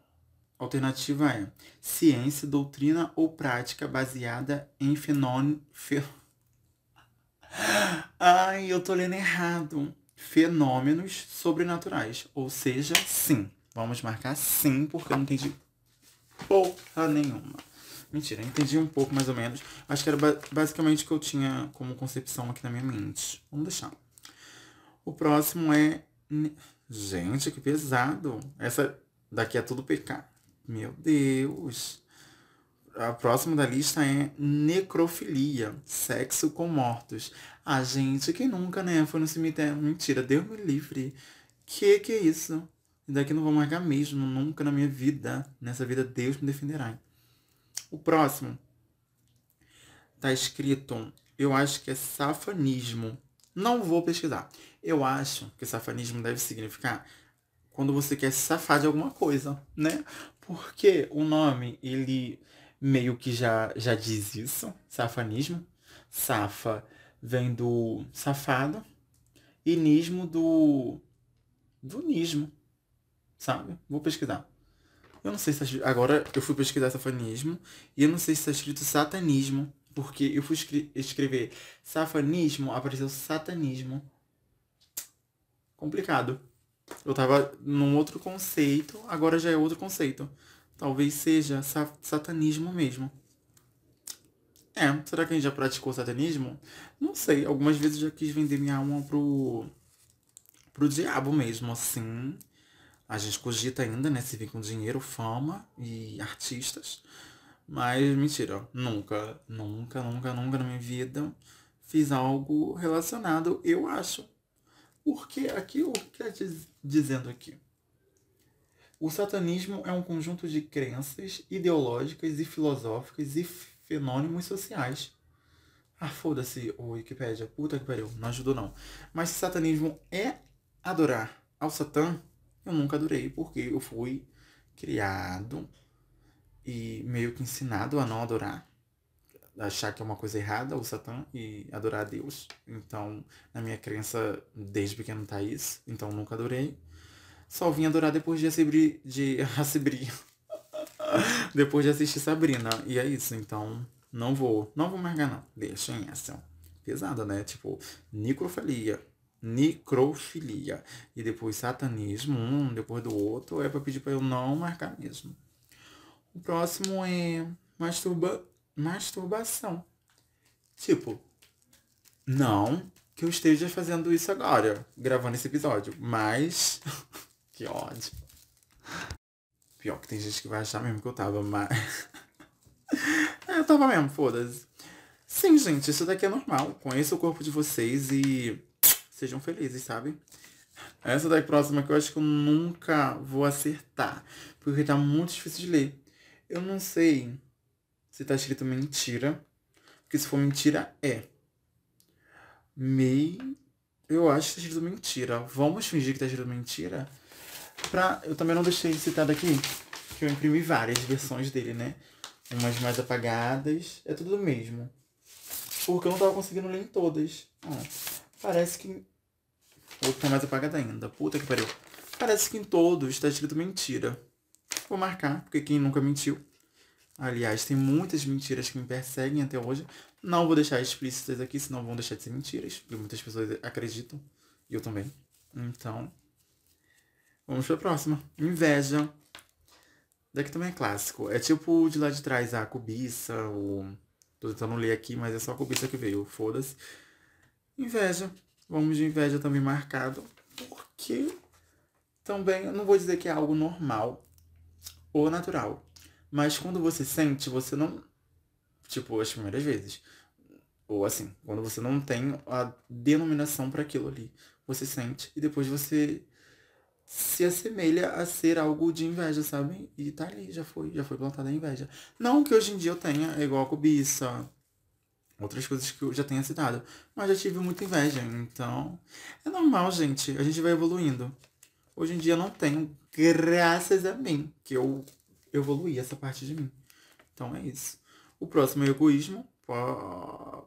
alternativa é ciência, doutrina ou prática baseada em fenômeno. Fe... Ai, eu tô lendo errado. Fenômenos sobrenaturais. Ou seja, sim. Vamos marcar sim, porque eu não entendi porra nenhuma. Mentira, entendi um pouco mais ou menos. Acho que era basicamente o que eu tinha como concepção aqui na minha mente. Vamos deixar. O próximo é. Gente, que pesado. Essa daqui é tudo PK. Meu Deus. A próxima da lista é necrofilia, sexo com mortos. Ah, gente, quem nunca, né? Foi no cemitério. Mentira, Deus me livre. Que que é isso? E daqui não vou marcar mesmo, nunca na minha vida. Nessa vida Deus me defenderá. O próximo tá escrito, eu acho que é safanismo. Não vou pesquisar. Eu acho que safanismo deve significar quando você quer safar de alguma coisa, né? Porque o nome, ele meio que já, já diz isso, safanismo. Safa vem do safado e nismo do do nismo, sabe? Vou pesquisar. Eu não sei se tá, agora eu fui pesquisar safanismo e eu não sei se está escrito satanismo, porque eu fui escrever safanismo, apareceu satanismo. Complicado. Eu tava num outro conceito, agora já é outro conceito. Talvez seja sa satanismo mesmo. É, será que a gente já praticou satanismo? Não sei, algumas vezes já quis vender minha alma pro, pro diabo mesmo, assim. A gente cogita ainda, né, se vir com dinheiro, fama e artistas. Mas, mentira, nunca, nunca, nunca, nunca na minha vida fiz algo relacionado, eu acho. Porque aqui, o que é dizendo aqui? O satanismo é um conjunto de crenças ideológicas e filosóficas e fenômenos sociais. Ah, foda-se, o Wikipedia. Puta que pariu, não ajudou não. Mas se satanismo é adorar ao Satã, eu nunca adorei, porque eu fui criado e meio que ensinado a não adorar. Achar que é uma coisa errada o Satã e adorar a Deus. Então, na minha crença, desde pequeno tá isso. Então, nunca adorei. Só vim adorar depois de assistir. De, assistir depois de assistir Sabrina. E é isso, então não vou. Não vou marcar, não. Deixem essa. Pesada, né? Tipo, necrofilia. Necrofilia. E depois satanismo, um depois do outro. É pra pedir pra eu não marcar mesmo. O próximo é masturba, masturbação. Tipo, não que eu esteja fazendo isso agora, gravando esse episódio, mas Que ódio. Pior que tem gente que vai achar mesmo que eu tava, mas. é, eu tava mesmo, foda-se. Sim, gente, isso daqui é normal. Conheça o corpo de vocês e sejam felizes, sabe? Essa daqui próxima que eu acho que eu nunca vou acertar. Porque tá muito difícil de ler. Eu não sei se tá escrito mentira. Porque se for mentira, é. Mei. Eu acho que tá escrito mentira. Vamos fingir que tá escrito mentira? Pra, eu também não deixei citado aqui, que eu imprimi várias versões dele, né? Umas mais apagadas, é tudo o mesmo. Porque eu não tava conseguindo ler em todas. Ó, parece que. Outro tá mais apagado ainda. Puta que pariu. Parece que em todos está escrito mentira. Vou marcar, porque quem nunca mentiu. Aliás, tem muitas mentiras que me perseguem até hoje. Não vou deixar explícitas aqui, senão vão deixar de ser mentiras. Porque muitas pessoas acreditam. E eu também. Então, Vamos pra próxima. Inveja. Daqui também é clássico. É tipo de lá de trás, a cobiça, o. Tô tentando ler aqui, mas é só a cobiça que veio. Foda-se. Inveja. Vamos de inveja também marcado. Porque também, eu não vou dizer que é algo normal ou natural. Mas quando você sente, você não. Tipo, as primeiras vezes. Ou assim, quando você não tem a denominação para aquilo ali. Você sente e depois você se assemelha a ser algo de inveja, sabe? E tá ali, já foi, já foi plantada a inveja. Não que hoje em dia eu tenha, é igual a cobiça, outras coisas que eu já tenha citado, mas já tive muita inveja, então é normal, gente, a gente vai evoluindo. Hoje em dia eu não tenho, graças a mim, que eu evoluí essa parte de mim. Então é isso. O próximo é egoísmo.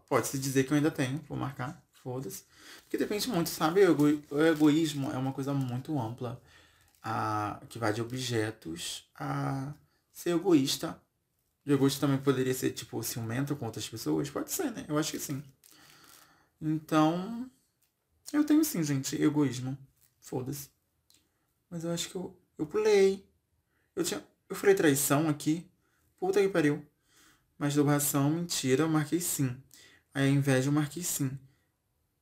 Pode-se dizer que eu ainda tenho, vou marcar, foda-se. Porque depende muito, sabe? O, ego, o egoísmo é uma coisa muito ampla, a, que vai de objetos a ser egoísta. O egoísta também poderia ser, tipo, ciumento com outras pessoas? Pode ser, né? Eu acho que sim. Então, eu tenho sim, gente, egoísmo. Foda-se. Mas eu acho que eu, eu pulei. Eu tinha. Eu falei traição aqui. Puta que pariu. Mas dobração, mentira, eu marquei sim. Aí a inveja eu marquei sim.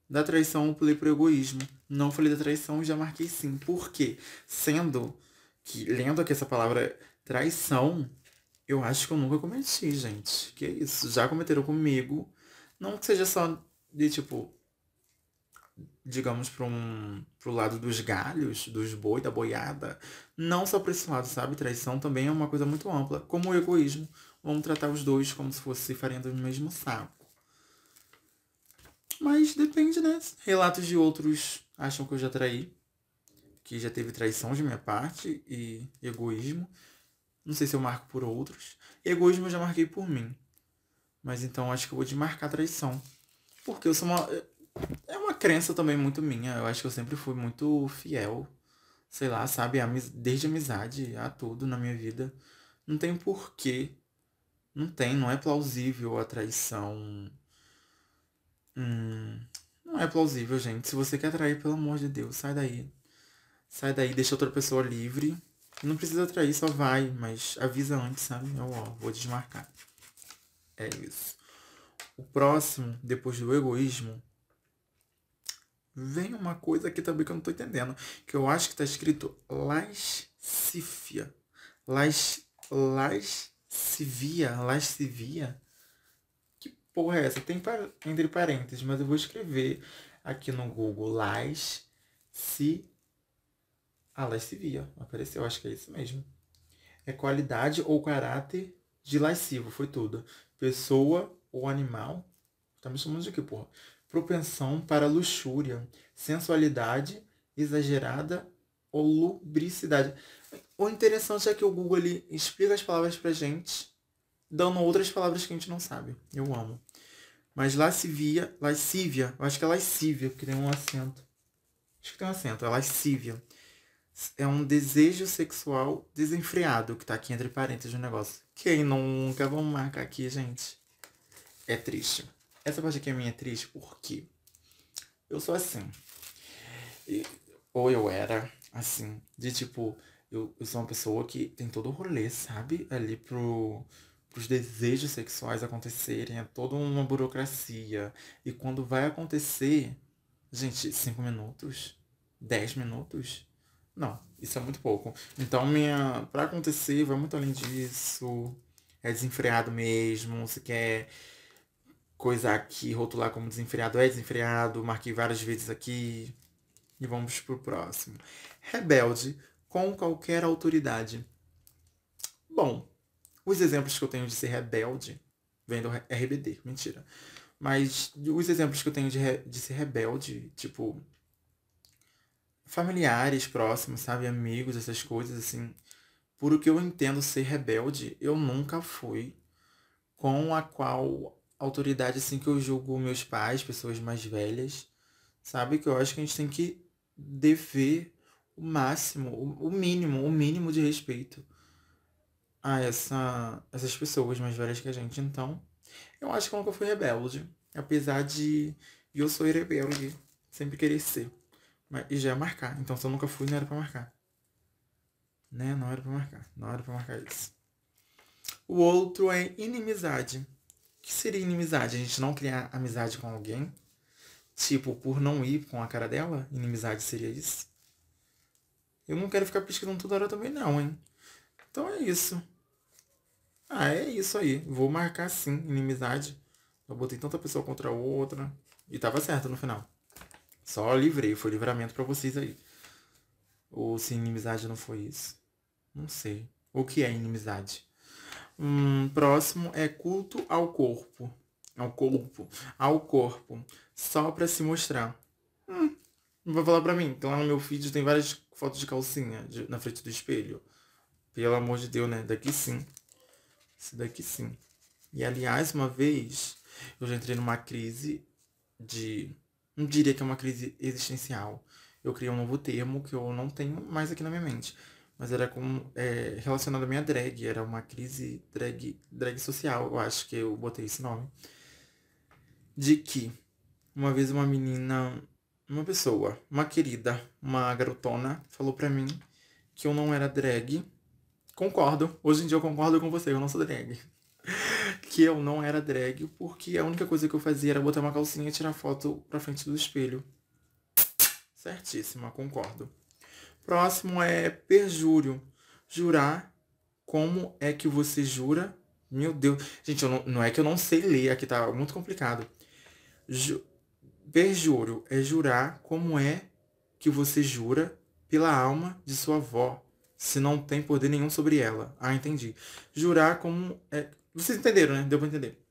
Da traição eu pulei pro egoísmo. Não falei da traição, já marquei sim. Por quê? Sendo que, lendo aqui essa palavra traição, eu acho que eu nunca cometi, gente. Que é isso? Já cometeram comigo. Não que seja só de tipo. Digamos, para um, pro lado dos galhos, dos boi, da boiada. Não só para esse lado, sabe? Traição também é uma coisa muito ampla. Como o egoísmo. Vamos tratar os dois como se fosse farinha do mesmo saco. Mas depende, né? Relatos de outros acham que eu já traí. Que já teve traição de minha parte e egoísmo. Não sei se eu marco por outros. Egoísmo eu já marquei por mim. Mas então acho que eu vou desmarcar traição. Porque eu sou uma. Crença também muito minha. Eu acho que eu sempre fui muito fiel. Sei lá, sabe? Desde amizade a tudo na minha vida. Não tem porquê. Não tem, não é plausível a traição Hum, não é plausível, gente. Se você quer atrair, pelo amor de Deus, sai daí. Sai daí, deixa outra pessoa livre. Não precisa atrair, só vai, mas avisa antes, sabe? Eu, ó, vou desmarcar. É isso. O próximo, depois do egoísmo, vem uma coisa aqui também que eu não tô entendendo. Que eu acho que tá escrito lascívia. Las, lascivia, lascivia porra é essa? Tem entre parênteses, mas eu vou escrever aqui no Google Las se. Ah, lascivia. Apareceu, acho que é isso mesmo. É qualidade ou caráter de lascivo, foi tudo. Pessoa ou animal. Tá me chamando de quê, porra? Propensão para luxúria, sensualidade exagerada ou lubricidade. O interessante é que o Google ele explica as palavras pra gente, dando outras palavras que a gente não sabe. Eu amo. Mas lascivia, lascívia, eu acho que é lascívia, porque tem um acento. Acho que tem um acento, é lascívia. É um desejo sexual desenfreado, que tá aqui entre parênteses o negócio. Quem nunca? Vamos marcar aqui, gente. É triste. Essa parte aqui é minha triste porque eu sou assim. E, ou eu era assim, de tipo, eu, eu sou uma pessoa que tem todo o rolê, sabe? Ali pro os desejos sexuais acontecerem, é toda uma burocracia. E quando vai acontecer, gente, cinco minutos? dez minutos? Não, isso é muito pouco. Então, minha para acontecer, vai muito além disso. É desenfreado mesmo. Se quer coisa aqui, rotular como desenfreado, é desenfreado. Marquei várias vezes aqui. E vamos pro próximo. Rebelde com qualquer autoridade. Bom, os exemplos que eu tenho de ser rebelde vem do RBD, mentira. Mas os exemplos que eu tenho de, re, de ser rebelde, tipo, familiares próximos, sabe? Amigos, essas coisas, assim. Por o que eu entendo ser rebelde, eu nunca fui com a qual autoridade, assim, que eu julgo meus pais, pessoas mais velhas, sabe? Que eu acho que a gente tem que dever o máximo, o mínimo, o mínimo de respeito a essa, essas pessoas mais velhas que a gente. Então, eu acho que eu nunca fui rebelde. Apesar de eu sou rebelde, sempre querer ser. Mas, e já é marcar. Então, se eu nunca fui, não era pra marcar. Né? Não era pra marcar. Não era pra marcar isso. O outro é inimizade. Que seria inimizade? A gente não criar amizade com alguém? Tipo, por não ir com a cara dela? Inimizade seria isso? Eu não quero ficar pesquisando toda hora também, não, hein? Então é isso. Ah, é isso aí. Vou marcar sim, inimizade. Eu botei tanta pessoa contra outra. E tava certo no final. Só livrei, foi livramento para vocês aí. Ou se inimizade não foi isso. Não sei. O que é inimizade? Hum, próximo é culto ao corpo. Ao corpo. Ao corpo. Só para se mostrar. Hum, não vai falar pra mim. Que lá no meu feed tem várias fotos de calcinha de, na frente do espelho. Pelo amor de Deus, né? Daqui sim. Isso daqui sim. E aliás, uma vez eu já entrei numa crise de. Não diria que é uma crise existencial. Eu criei um novo termo que eu não tenho mais aqui na minha mente. Mas era com, é, relacionado à minha drag. Era uma crise drag, drag social, eu acho que eu botei esse nome. De que uma vez uma menina, uma pessoa, uma querida, uma garotona, falou pra mim que eu não era drag. Concordo, hoje em dia eu concordo com você, eu não sou drag. que eu não era drag porque a única coisa que eu fazia era botar uma calcinha e tirar foto pra frente do espelho. Certíssima, concordo. Próximo é perjúrio. Jurar. Como é que você jura? Meu Deus. Gente, não, não, é que eu não sei ler, aqui tá muito complicado. Ju, perjúrio é jurar como é que você jura pela alma de sua avó, se não tem poder nenhum sobre ela. Ah, entendi. Jurar como é. Vocês entenderam, né? Deu pra entender.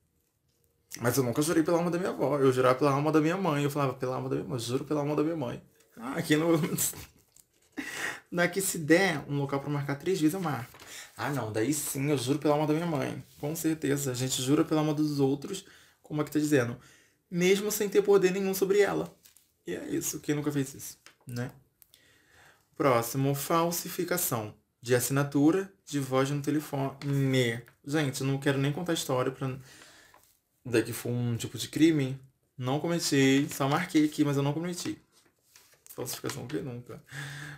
Mas eu nunca jurei pela alma da minha avó. Eu jurava pela alma da minha mãe. Eu falava pela alma da minha mãe. Juro pela alma da minha mãe. Ah, aqui no. Daqui se der um local para marcar três vezes, eu marco. Ah, não, daí sim, eu juro pela alma da minha mãe. Com certeza. A gente jura pela alma dos outros, como é que tá dizendo. Mesmo sem ter poder nenhum sobre ela. E é isso. Quem nunca fez isso, né? Próximo, falsificação de assinatura de voz no telefone. Gente, não quero nem contar a história pra. Daqui foi um tipo de crime. Não cometi, só marquei aqui, mas eu não cometi. Falsificação que nunca.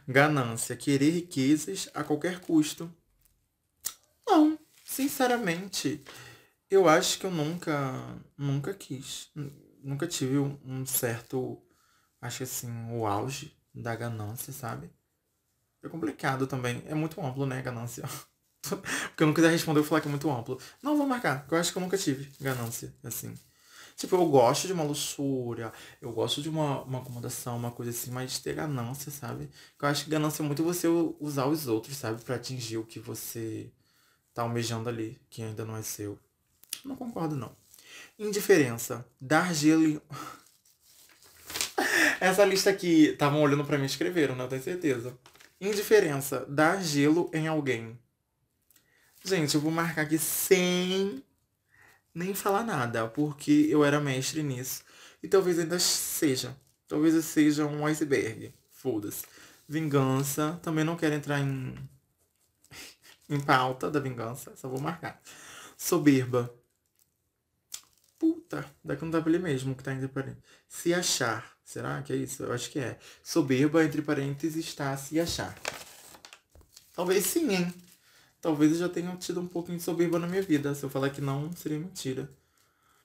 Ganância, querer riquezas a qualquer custo. Não, sinceramente, eu acho que eu nunca, nunca quis. Nunca tive um certo, acho assim, o auge da ganância, sabe? É complicado também. É muito amplo, né, ganância. Porque eu não quiser responder, eu vou falar que é muito amplo. Não, vou marcar. Eu acho que eu nunca tive ganância, assim. Tipo, eu gosto de uma luxúria, eu gosto de uma, uma acomodação, uma coisa assim, mas ter ganância, sabe? Eu acho que ganância é muito você usar os outros, sabe? para atingir o que você tá almejando ali, que ainda não é seu. Não concordo, não. Indiferença. Dar gelo em... Essa lista aqui, estavam olhando para mim e escreveram, né? Eu tenho certeza. Indiferença. Dar gelo em alguém. Gente, eu vou marcar aqui sem nem falar nada, porque eu era mestre nisso. E talvez ainda seja. Talvez eu seja um iceberg. Foda-se. Vingança. Também não quero entrar em. em pauta da vingança. Só vou marcar. Soberba. Puta, daqui não dá pra ler mesmo que tá entre parênteses. Se achar. Será que é isso? Eu acho que é. Soberba, entre parênteses, está se achar. Talvez sim, hein? Talvez eu já tenha tido um pouquinho de soberba na minha vida. Se eu falar que não, seria mentira.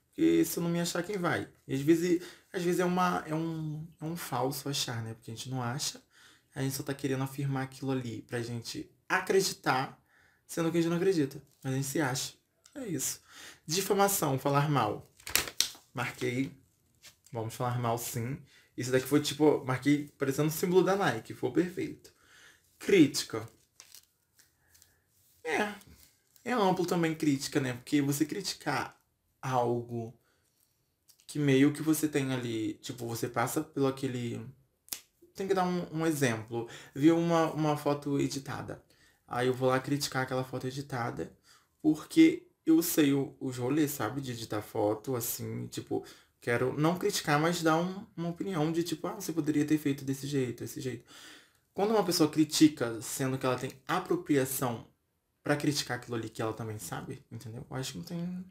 Porque se eu não me achar, quem vai? E às vezes, às vezes é, uma, é, um, é um falso achar, né? Porque a gente não acha, a gente só tá querendo afirmar aquilo ali pra gente acreditar, sendo que a gente não acredita. Mas a gente se acha. É isso. Difamação, falar mal. Marquei. Vamos falar mal sim. Isso daqui foi tipo, marquei parecendo o símbolo da Nike, foi perfeito. Crítica. É. É amplo também crítica, né? Porque você criticar algo que meio que você tem ali, tipo, você passa pelo aquele. Tem que dar um, um exemplo. Viu uma, uma foto editada. Aí eu vou lá criticar aquela foto editada, porque eu sei o, os rolês, sabe? De editar foto, assim, tipo, quero não criticar, mas dar um, uma opinião de tipo, ah, você poderia ter feito desse jeito, desse jeito. Quando uma pessoa critica, sendo que ela tem apropriação para criticar aquilo ali que ela também sabe, entendeu? Eu acho que não tem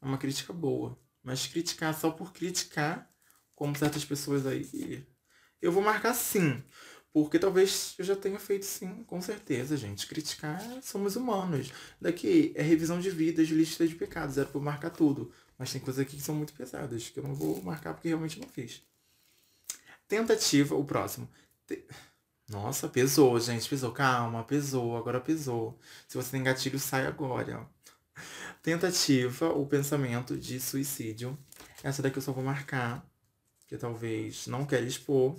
uma crítica boa. Mas criticar só por criticar, como certas pessoas aí, eu vou marcar sim. Porque talvez eu já tenha feito sim, com certeza, gente. Criticar somos humanos. Daqui é revisão de vidas, lista de pecados. Era pra eu marcar tudo. Mas tem coisas aqui que são muito pesadas, que eu não vou marcar porque realmente não fiz. Tentativa, o próximo. Te... Nossa, pesou, gente. Pesou. Calma, pesou. Agora pesou. Se você tem gatilho, sai agora. Tentativa ou pensamento de suicídio. Essa daqui eu só vou marcar. Que talvez não quero expor,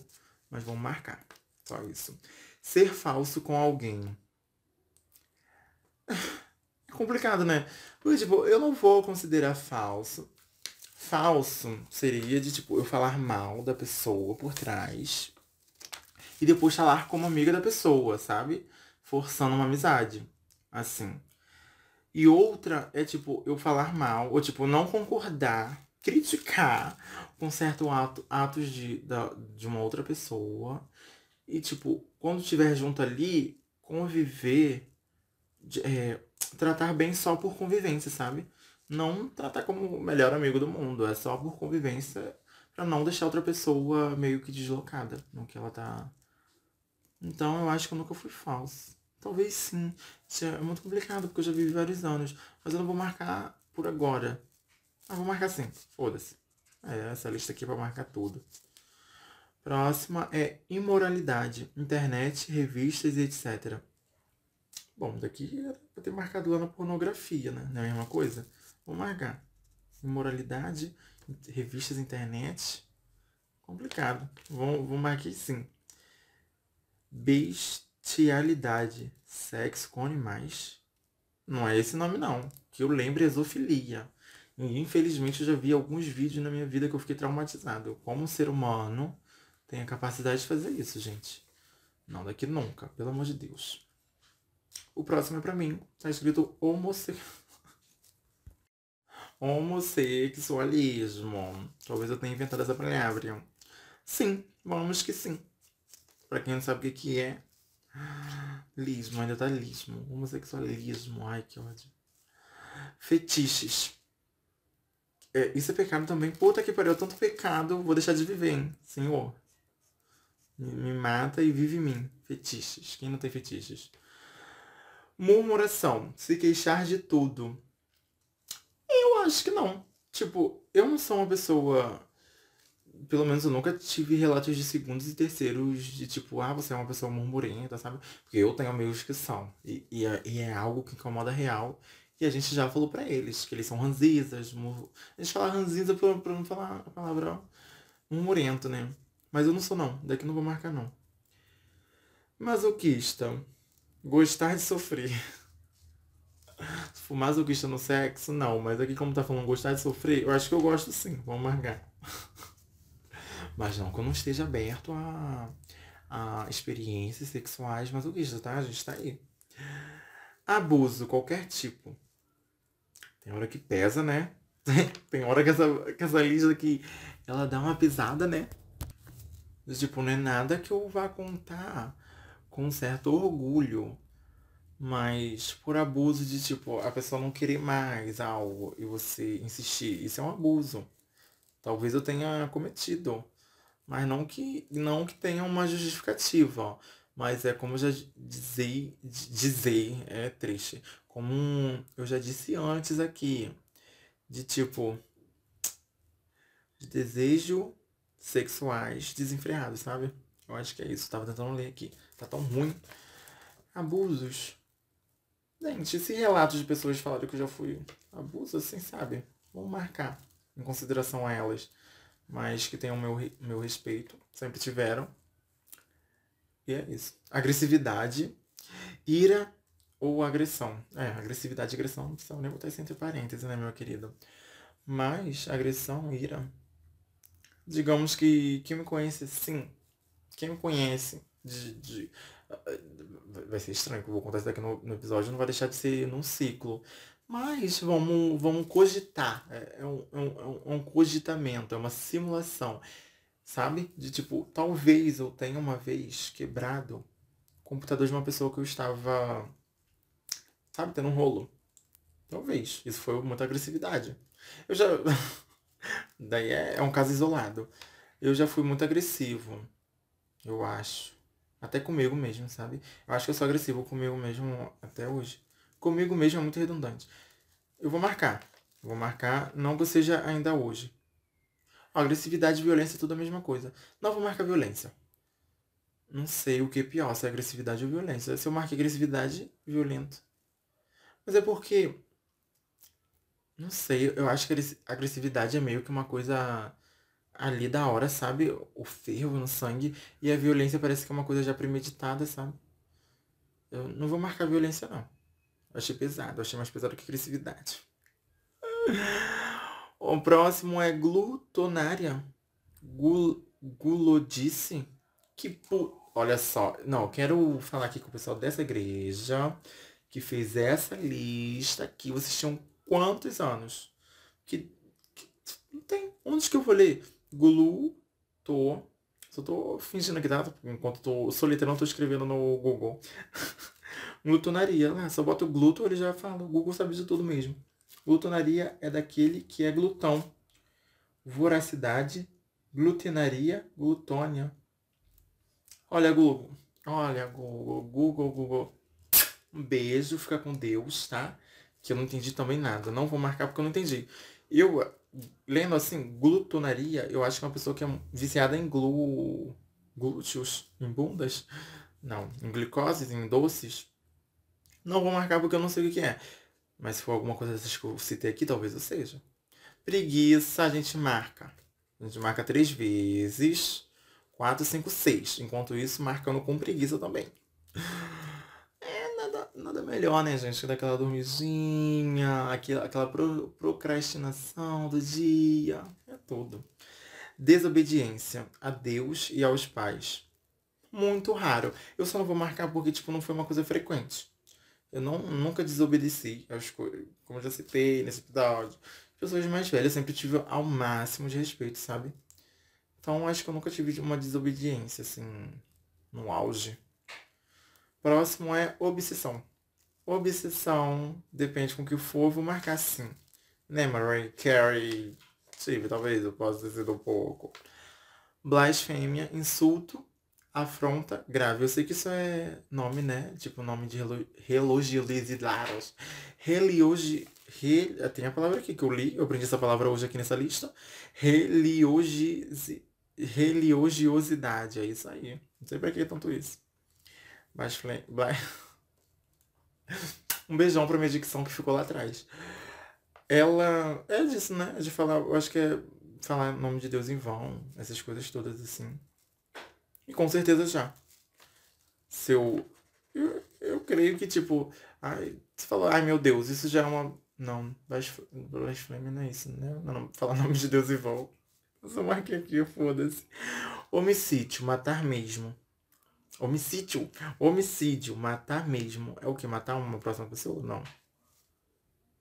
mas vamos marcar. Só isso. Ser falso com alguém. É complicado, né? Porque, tipo, eu não vou considerar falso. Falso seria de, tipo, eu falar mal da pessoa por trás e depois falar como amiga da pessoa, sabe? Forçando uma amizade. Assim. E outra é, tipo, eu falar mal, ou, tipo, não concordar, criticar com certo ato, atos de, da, de uma outra pessoa. E, tipo, quando estiver junto ali, conviver, de, é, tratar bem só por convivência, sabe? Não tratar como o melhor amigo do mundo, é só por convivência para não deixar outra pessoa meio que deslocada no que ela tá. Então eu acho que eu nunca fui falso. Talvez sim. É muito complicado, porque eu já vivi vários anos. Mas eu não vou marcar por agora. Ah, vou marcar sim. Foda-se. É, essa lista aqui é pra marcar tudo. Próxima é imoralidade. Internet, revistas e etc. Bom, daqui era pra ter marcado lá na pornografia, né? Não é a mesma coisa? Vou marcar. Imoralidade, revistas, internet. Complicado. Vou, vou marcar sim. Bestialidade. Sexo com animais. Não é esse nome, não. Que eu lembre é zoofilia. E infelizmente eu já vi alguns vídeos na minha vida que eu fiquei traumatizado. Como um ser humano tem a capacidade de fazer isso, gente. Não daqui nunca, pelo amor de Deus. O próximo é pra mim. Tá escrito homosse... homossexualismo. Talvez eu tenha inventado essa palavra. Sim, vamos que sim. Pra quem não sabe o que, que é. Lismo, ainda tá lismo. Homossexualismo. Ai, que ódio. Fetiches. É, isso é pecado também. Puta que pariu, tanto pecado, vou deixar de viver, hein? Senhor. Me mata e vive em mim. Fetiches. Quem não tem fetiches? Murmuração. Se queixar de tudo. Eu acho que não. Tipo, eu não sou uma pessoa. Pelo menos eu nunca tive relatos de segundos e terceiros de tipo, ah, você é uma pessoa murmurenta, sabe? Porque eu tenho amigos que são. E, e, é, e é algo que incomoda real. E a gente já falou para eles que eles são ranzisas. Mur... A gente fala ranziza pra, pra não falar a palavra murmurento, né? Mas eu não sou não. Daqui não vou marcar não. Masoquista. Gostar de sofrer. For masoquista no sexo, não. Mas aqui como tá falando gostar de sofrer, eu acho que eu gosto sim. Vamos marcar. Mas não que eu não esteja aberto a, a experiências sexuais masoquistas, tá? A gente tá aí. Abuso, qualquer tipo. Tem hora que pesa, né? Tem hora que essa, que essa lista aqui, ela dá uma pisada, né? Tipo, não é nada que eu vá contar com certo orgulho. Mas por abuso de, tipo, a pessoa não querer mais algo e você insistir. Isso é um abuso. Talvez eu tenha cometido. Mas não que, não que tenha uma justificativa. Mas é como eu já dizei, dizei, é triste. Como eu já disse antes aqui. De tipo. De desejo sexuais desenfreados, sabe? Eu acho que é isso. Tava tentando ler aqui. Tá tão ruim. Abusos. Gente, esse relato de pessoas falaram que eu já fui abuso, assim, sabe? Vamos marcar em consideração a elas. Mas que tenham meu, meu respeito. Sempre tiveram. E é isso. Agressividade. Ira ou agressão. É, agressividade e agressão não precisam nem botar isso entre parênteses, né, meu querido? Mas agressão, ira, digamos que quem me conhece, sim, quem me conhece de, de vai ser estranho que eu vou contar isso daqui no, no, episódio, não vai deixar de ser num ciclo. Mas vamos, vamos cogitar. É, é, um, é, um, é um cogitamento, é uma simulação. Sabe? De tipo, talvez eu tenha uma vez quebrado o computador de uma pessoa que eu estava. Sabe, tendo um rolo. Talvez. Isso foi muita agressividade. Eu já. Daí é, é um caso isolado. Eu já fui muito agressivo. Eu acho. Até comigo mesmo, sabe? Eu acho que eu sou agressivo comigo mesmo até hoje. Comigo mesmo é muito redundante. Eu vou marcar. Vou marcar, não que seja ainda hoje. Agressividade e violência é tudo a mesma coisa. Não vou marcar violência. Não sei o que é pior, se é agressividade ou violência. Se eu marquei agressividade, violento. Mas é porque não sei, eu acho que agressividade é meio que uma coisa ali da hora, sabe? O fervo no sangue. E a violência parece que é uma coisa já premeditada, sabe? Eu não vou marcar violência, não. Eu achei pesado, eu achei mais pesado que agressividade. O próximo é glutonária. Gul gulodice. Que pu... Olha só. Não, quero falar aqui com o pessoal dessa igreja que fez essa lista aqui. Vocês tinham quantos anos? Que, que não tem. Onde que eu vou ler? Glu, tô. Só tô fingindo aqui, tá? Enquanto tô soliteirão, tô escrevendo no Google. Glutonaria, lá, só bota o gluto, ele já fala. O Google sabe de tudo mesmo. Glutonaria é daquele que é glutão. Voracidade, glutenaria, glutônia. Olha, Google. Olha, Google, Google, Google. Um beijo, fica com Deus, tá? Que eu não entendi também nada. Não vou marcar porque eu não entendi. Eu, lendo assim, glutonaria, eu acho que é uma pessoa que é viciada em glu... glúteos, em bundas. Não, em glicose, em doces. Não vou marcar porque eu não sei o que é. Mas se for alguma coisa dessas que eu citei aqui, talvez eu seja. Preguiça, a gente marca. A gente marca três vezes. Quatro, cinco, seis. Enquanto isso, marcando com preguiça também. É nada, nada melhor, né, gente? Que daquela dormidinha, aquela, aquela pro, procrastinação do dia. É tudo. Desobediência a Deus e aos pais. Muito raro. Eu só não vou marcar porque, tipo, não foi uma coisa frequente. Eu não, nunca desobedeci as coisas, como eu já citei nesse episódio. Pessoas mais velhas sempre tive ao máximo de respeito, sabe? Então acho que eu nunca tive uma desobediência, assim, no auge. Próximo é obsessão. Obsessão, depende com o que for, vou marcar assim. Memory, carry, tive, talvez eu possa ter sido um pouco. Blasfêmia, insulto, afronta grave. Eu sei que isso é nome, né? Tipo nome de religiosidade. Religiosi... Re... Tem a palavra aqui que eu li, eu aprendi essa palavra hoje aqui nessa lista. Religiosi... Religiosidade, é isso aí. Não sei pra que tanto isso. Mas... Um beijão pra minha dicção que ficou lá atrás. Ela... É disso, né? De falar... Eu acho que é falar nome de Deus em vão. Essas coisas todas, assim. E com certeza já. Seu. Eu, eu creio que, tipo. Ai, você falou, ai meu Deus, isso já é uma. Não, blasfêmia não é isso, né? Não, não, falar nome de Deus e vão. Eu só marquei aqui, foda-se. Homicídio, matar mesmo. Homicídio. Homicídio, matar mesmo. É o que? Matar uma próxima pessoa? Não.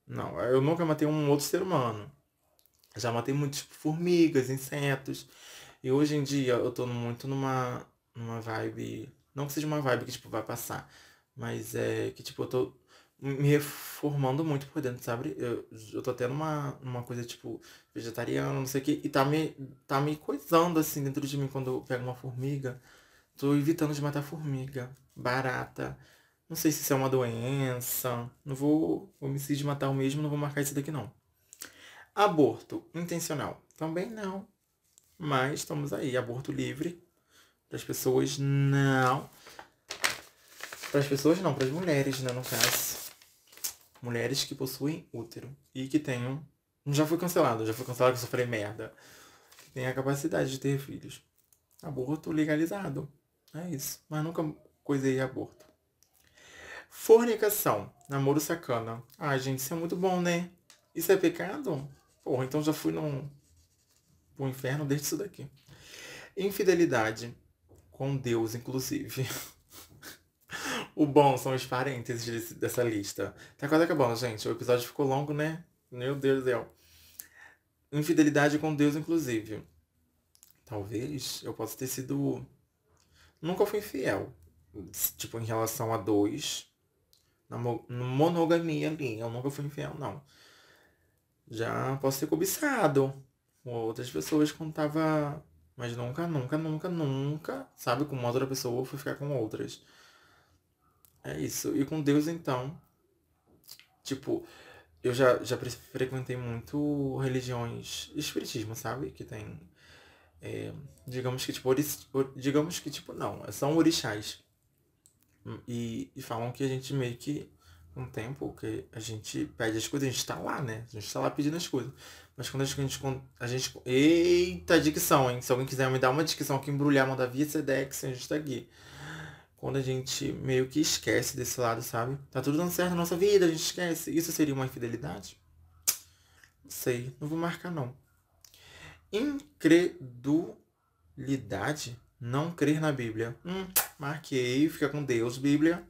Não, eu nunca matei um outro ser humano. Já matei muitas tipo, formigas, insetos. E hoje em dia eu tô muito numa, numa vibe. Não que seja uma vibe que tipo, vai passar. Mas é que tipo, eu tô me reformando muito por dentro, sabe? Eu, eu tô tendo uma, uma coisa tipo vegetariana, não sei o que, e tá me, tá me coisando assim dentro de mim quando eu pego uma formiga. Tô evitando de matar formiga, barata. Não sei se isso é uma doença. Não vou homicídio matar o mesmo, não vou marcar isso daqui não. Aborto intencional. Também não. Mas estamos aí, aborto livre. Para as pessoas não. Para as pessoas não, para as mulheres, né, no caso. Mulheres que possuem útero e que tenham. Já foi cancelado, já foi cancelado que eu sofri merda. Que tem a capacidade de ter filhos. Aborto legalizado. É isso. Mas nunca coisei aborto. Fornicação. Namoro sacana. Ai, gente, isso é muito bom, né? Isso é pecado? Porra, então já fui num o inferno desde isso daqui. Infidelidade com Deus, inclusive. o bom são os parênteses dessa lista. Tá quase acabando, gente. O episódio ficou longo, né? Meu Deus do céu. Infidelidade com Deus, inclusive. Talvez eu possa ter sido. Nunca fui fiel. Tipo, em relação a dois. Na monogamia ali. Eu nunca fui infiel, não. Já posso ter cobiçado com outras pessoas quando tava. Mas nunca, nunca, nunca, nunca, sabe? Com uma outra pessoa fui ficar com outras. É isso. E com Deus, então. Tipo, eu já, já frequentei muito religiões. Espiritismo, sabe? Que tem. É, digamos que tipo. Oris, digamos que tipo, não. São orixás. E, e falam que a gente meio que. Um tempo que a gente pede as coisas, a gente tá lá, né? A gente tá lá pedindo as coisas. Mas quando a gente, a gente. Eita, dicção, hein? Se alguém quiser me dar uma dicção que embrulhar, manda via Sedex, a gente tá aqui. Quando a gente meio que esquece desse lado, sabe? Tá tudo dando certo na nossa vida, a gente esquece. Isso seria uma infidelidade? Não sei, não vou marcar não. Incredulidade? Não crer na Bíblia. Hum, marquei, fica com Deus, Bíblia.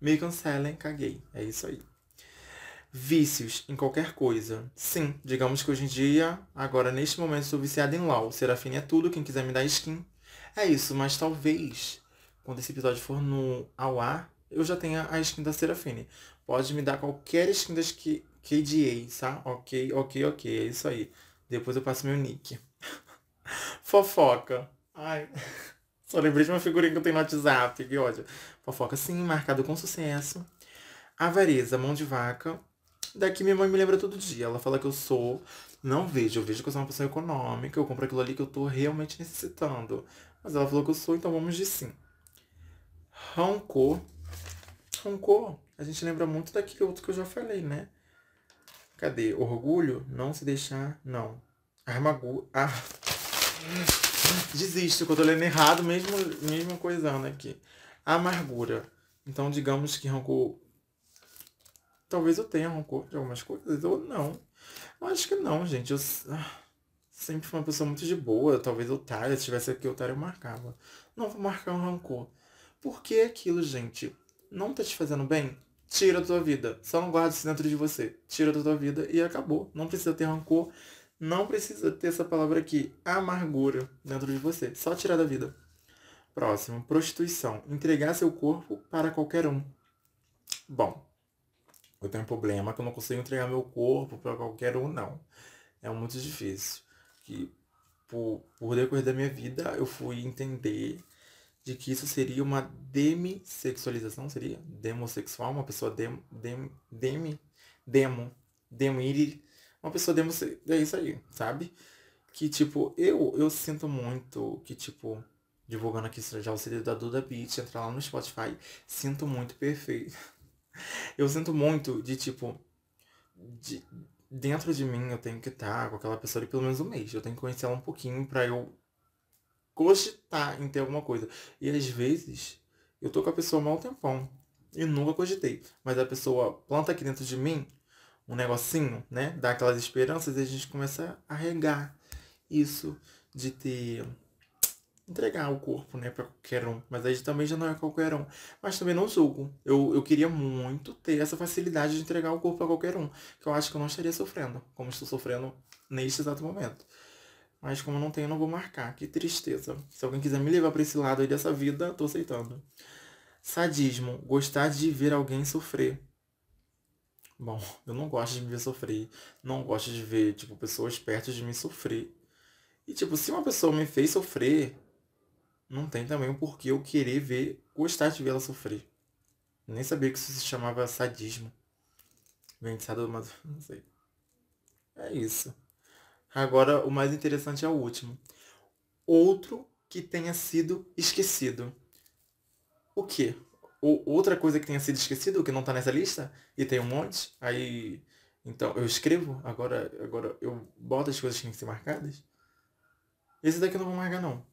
Me cancelem, caguei. É isso aí vícios em qualquer coisa. Sim, digamos que hoje em dia, agora neste momento, estou viciado em LOL. Serafine é tudo, quem quiser me dar skin. É isso, mas talvez, quando esse episódio for no ao ar, eu já tenho a skin da Serafine. Pode me dar qualquer skin das que KDA, tá? Ok, ok, ok. É isso aí. Depois eu passo meu nick. Fofoca. Ai. Só lembrei de uma figurinha que eu tenho no WhatsApp. Que ódio. Fofoca, sim, marcado com sucesso. Avareza, mão de vaca. Daqui minha mãe me lembra todo dia. Ela fala que eu sou. Não vejo, eu vejo que eu sou uma pessoa econômica. Eu compro aquilo ali que eu tô realmente necessitando. Mas ela falou que eu sou, então vamos de sim. Rancor. Rancor. A gente lembra muito daquele outro que eu já falei, né? Cadê? Orgulho? Não se deixar. Não. Armagu. Ah. Desisto, que eu tô lendo errado, mesmo, mesmo coisando aqui. Amargura. Então, digamos que rancor. Talvez eu tenha rancor de algumas coisas, ou não. Eu acho que não, gente. Eu ah, sempre fui uma pessoa muito de boa. Talvez otária, se tivesse aqui otário, eu marcava. Não vou marcar um rancor. Por que aquilo, gente? Não tá te fazendo bem? Tira da tua vida. Só não guarda isso dentro de você. Tira da tua vida e acabou. Não precisa ter rancor. Não precisa ter essa palavra aqui, amargura, dentro de você. Só tirar da vida. Próximo, prostituição. Entregar seu corpo para qualquer um. Bom, eu tenho um problema que eu não consigo entregar meu corpo para qualquer um, não. É muito difícil. Que por, por decorrer da minha vida eu fui entender de que isso seria uma demissexualização, seria? Demossexual, uma pessoa dem, dem, demi, demo, demo, uma pessoa demo, é isso aí, sabe? Que, tipo, eu, eu sinto muito que, tipo, divulgando aqui já o CD da Duda Beat, entrar lá no Spotify, sinto muito perfeito. Eu sinto muito de, tipo, de, dentro de mim eu tenho que estar com aquela pessoa ali pelo menos um mês. Eu tenho que conhecer ela um pouquinho pra eu cogitar em ter alguma coisa. E às vezes eu tô com a pessoa mal tempão e nunca cogitei. Mas a pessoa planta aqui dentro de mim um negocinho, né? Dá aquelas esperanças e a gente começa a regar isso de ter entregar o corpo, né, para qualquer um. Mas aí também já não é qualquer um. Mas também não julgo. Eu, eu queria muito ter essa facilidade de entregar o corpo para qualquer um, que eu acho que eu não estaria sofrendo, como estou sofrendo neste exato momento. Mas como não tenho, não vou marcar. Que tristeza. Se alguém quiser me levar para esse lado aí dessa vida, tô aceitando. Sadismo. Gostar de ver alguém sofrer. Bom, eu não gosto de me ver sofrer. Não gosto de ver, tipo, pessoas perto de mim sofrer. E, tipo, se uma pessoa me fez sofrer, não tem também o porquê eu querer ver, gostar de ver ela sofrer. Nem sabia que isso se chamava sadismo. Vem de mas não sei. É isso. Agora, o mais interessante é o último. Outro que tenha sido esquecido. O quê? Ou outra coisa que tenha sido esquecido, que não tá nessa lista, e tem um monte, aí. Então, eu escrevo, agora, agora eu boto as coisas que têm que ser marcadas. Esse daqui eu não vou marcar, não.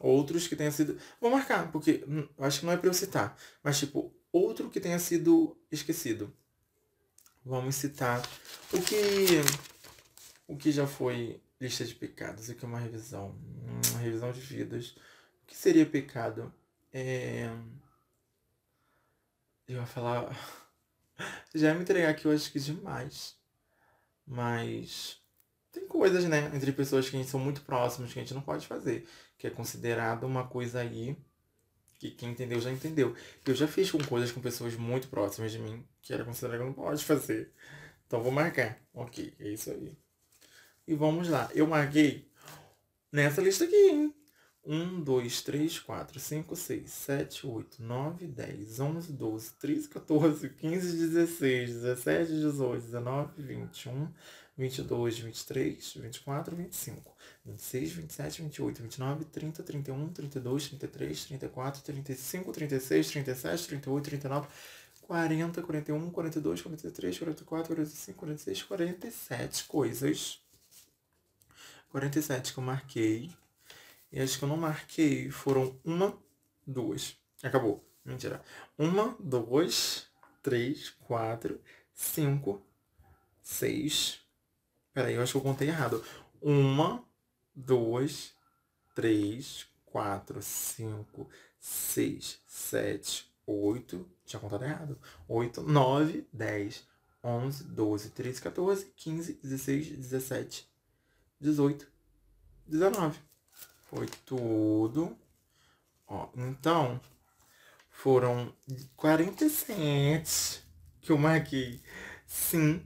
Outros que tenha sido. Vou marcar, porque hum, acho que não é pra eu citar. Mas, tipo, outro que tenha sido esquecido. Vamos citar o que o que já foi lista de pecados, aqui é uma revisão, uma revisão de vidas. O que seria pecado? É... Eu ia falar. Já ia me entregar aqui, eu acho que demais. Mas tem coisas, né, entre pessoas que a gente são muito próximas que a gente não pode fazer. Que é considerado uma coisa aí que quem entendeu já entendeu. Eu já fiz com coisas com pessoas muito próximas de mim que era considerado que não pode fazer. Então vou marcar. Ok, é isso aí. E vamos lá. Eu marquei nessa lista aqui, hein? 1, 2, 3, 4, 5, 6, 7, 8, 9, 10, 11, 12, 13, 14, 15, 16, 17, 18, 19, 21, 22, 23, 24, 25, 26, 27, 28, 29, 30, 31, 32, 33, 34, 35, 36, 37, 38, 39, 40, 41, 42, 43, 44, 45, 46, 47 coisas 47 que eu marquei. E as que eu não marquei foram uma, duas. Acabou. Mentira. Uma, duas, três, quatro, cinco, seis. Peraí, eu acho que eu contei errado. Uma, duas, três, quatro, cinco, seis, sete, oito. Tinha contado errado. Oito, nove, dez, onze, doze, treze, 14, 15, 16, 17, 18, 19. Foi tudo. Ó, então, foram 47 que eu marquei sim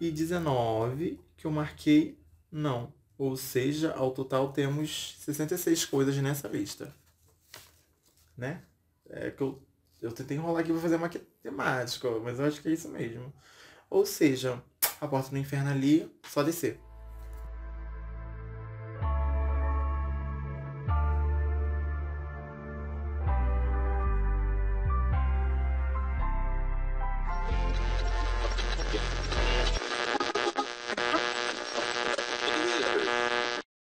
e 19 que eu marquei não. Ou seja, ao total temos 66 coisas nessa lista. Né? É que eu, eu tentei enrolar aqui para fazer matemática, mas eu acho que é isso mesmo. Ou seja, a porta do inferno ali, só descer.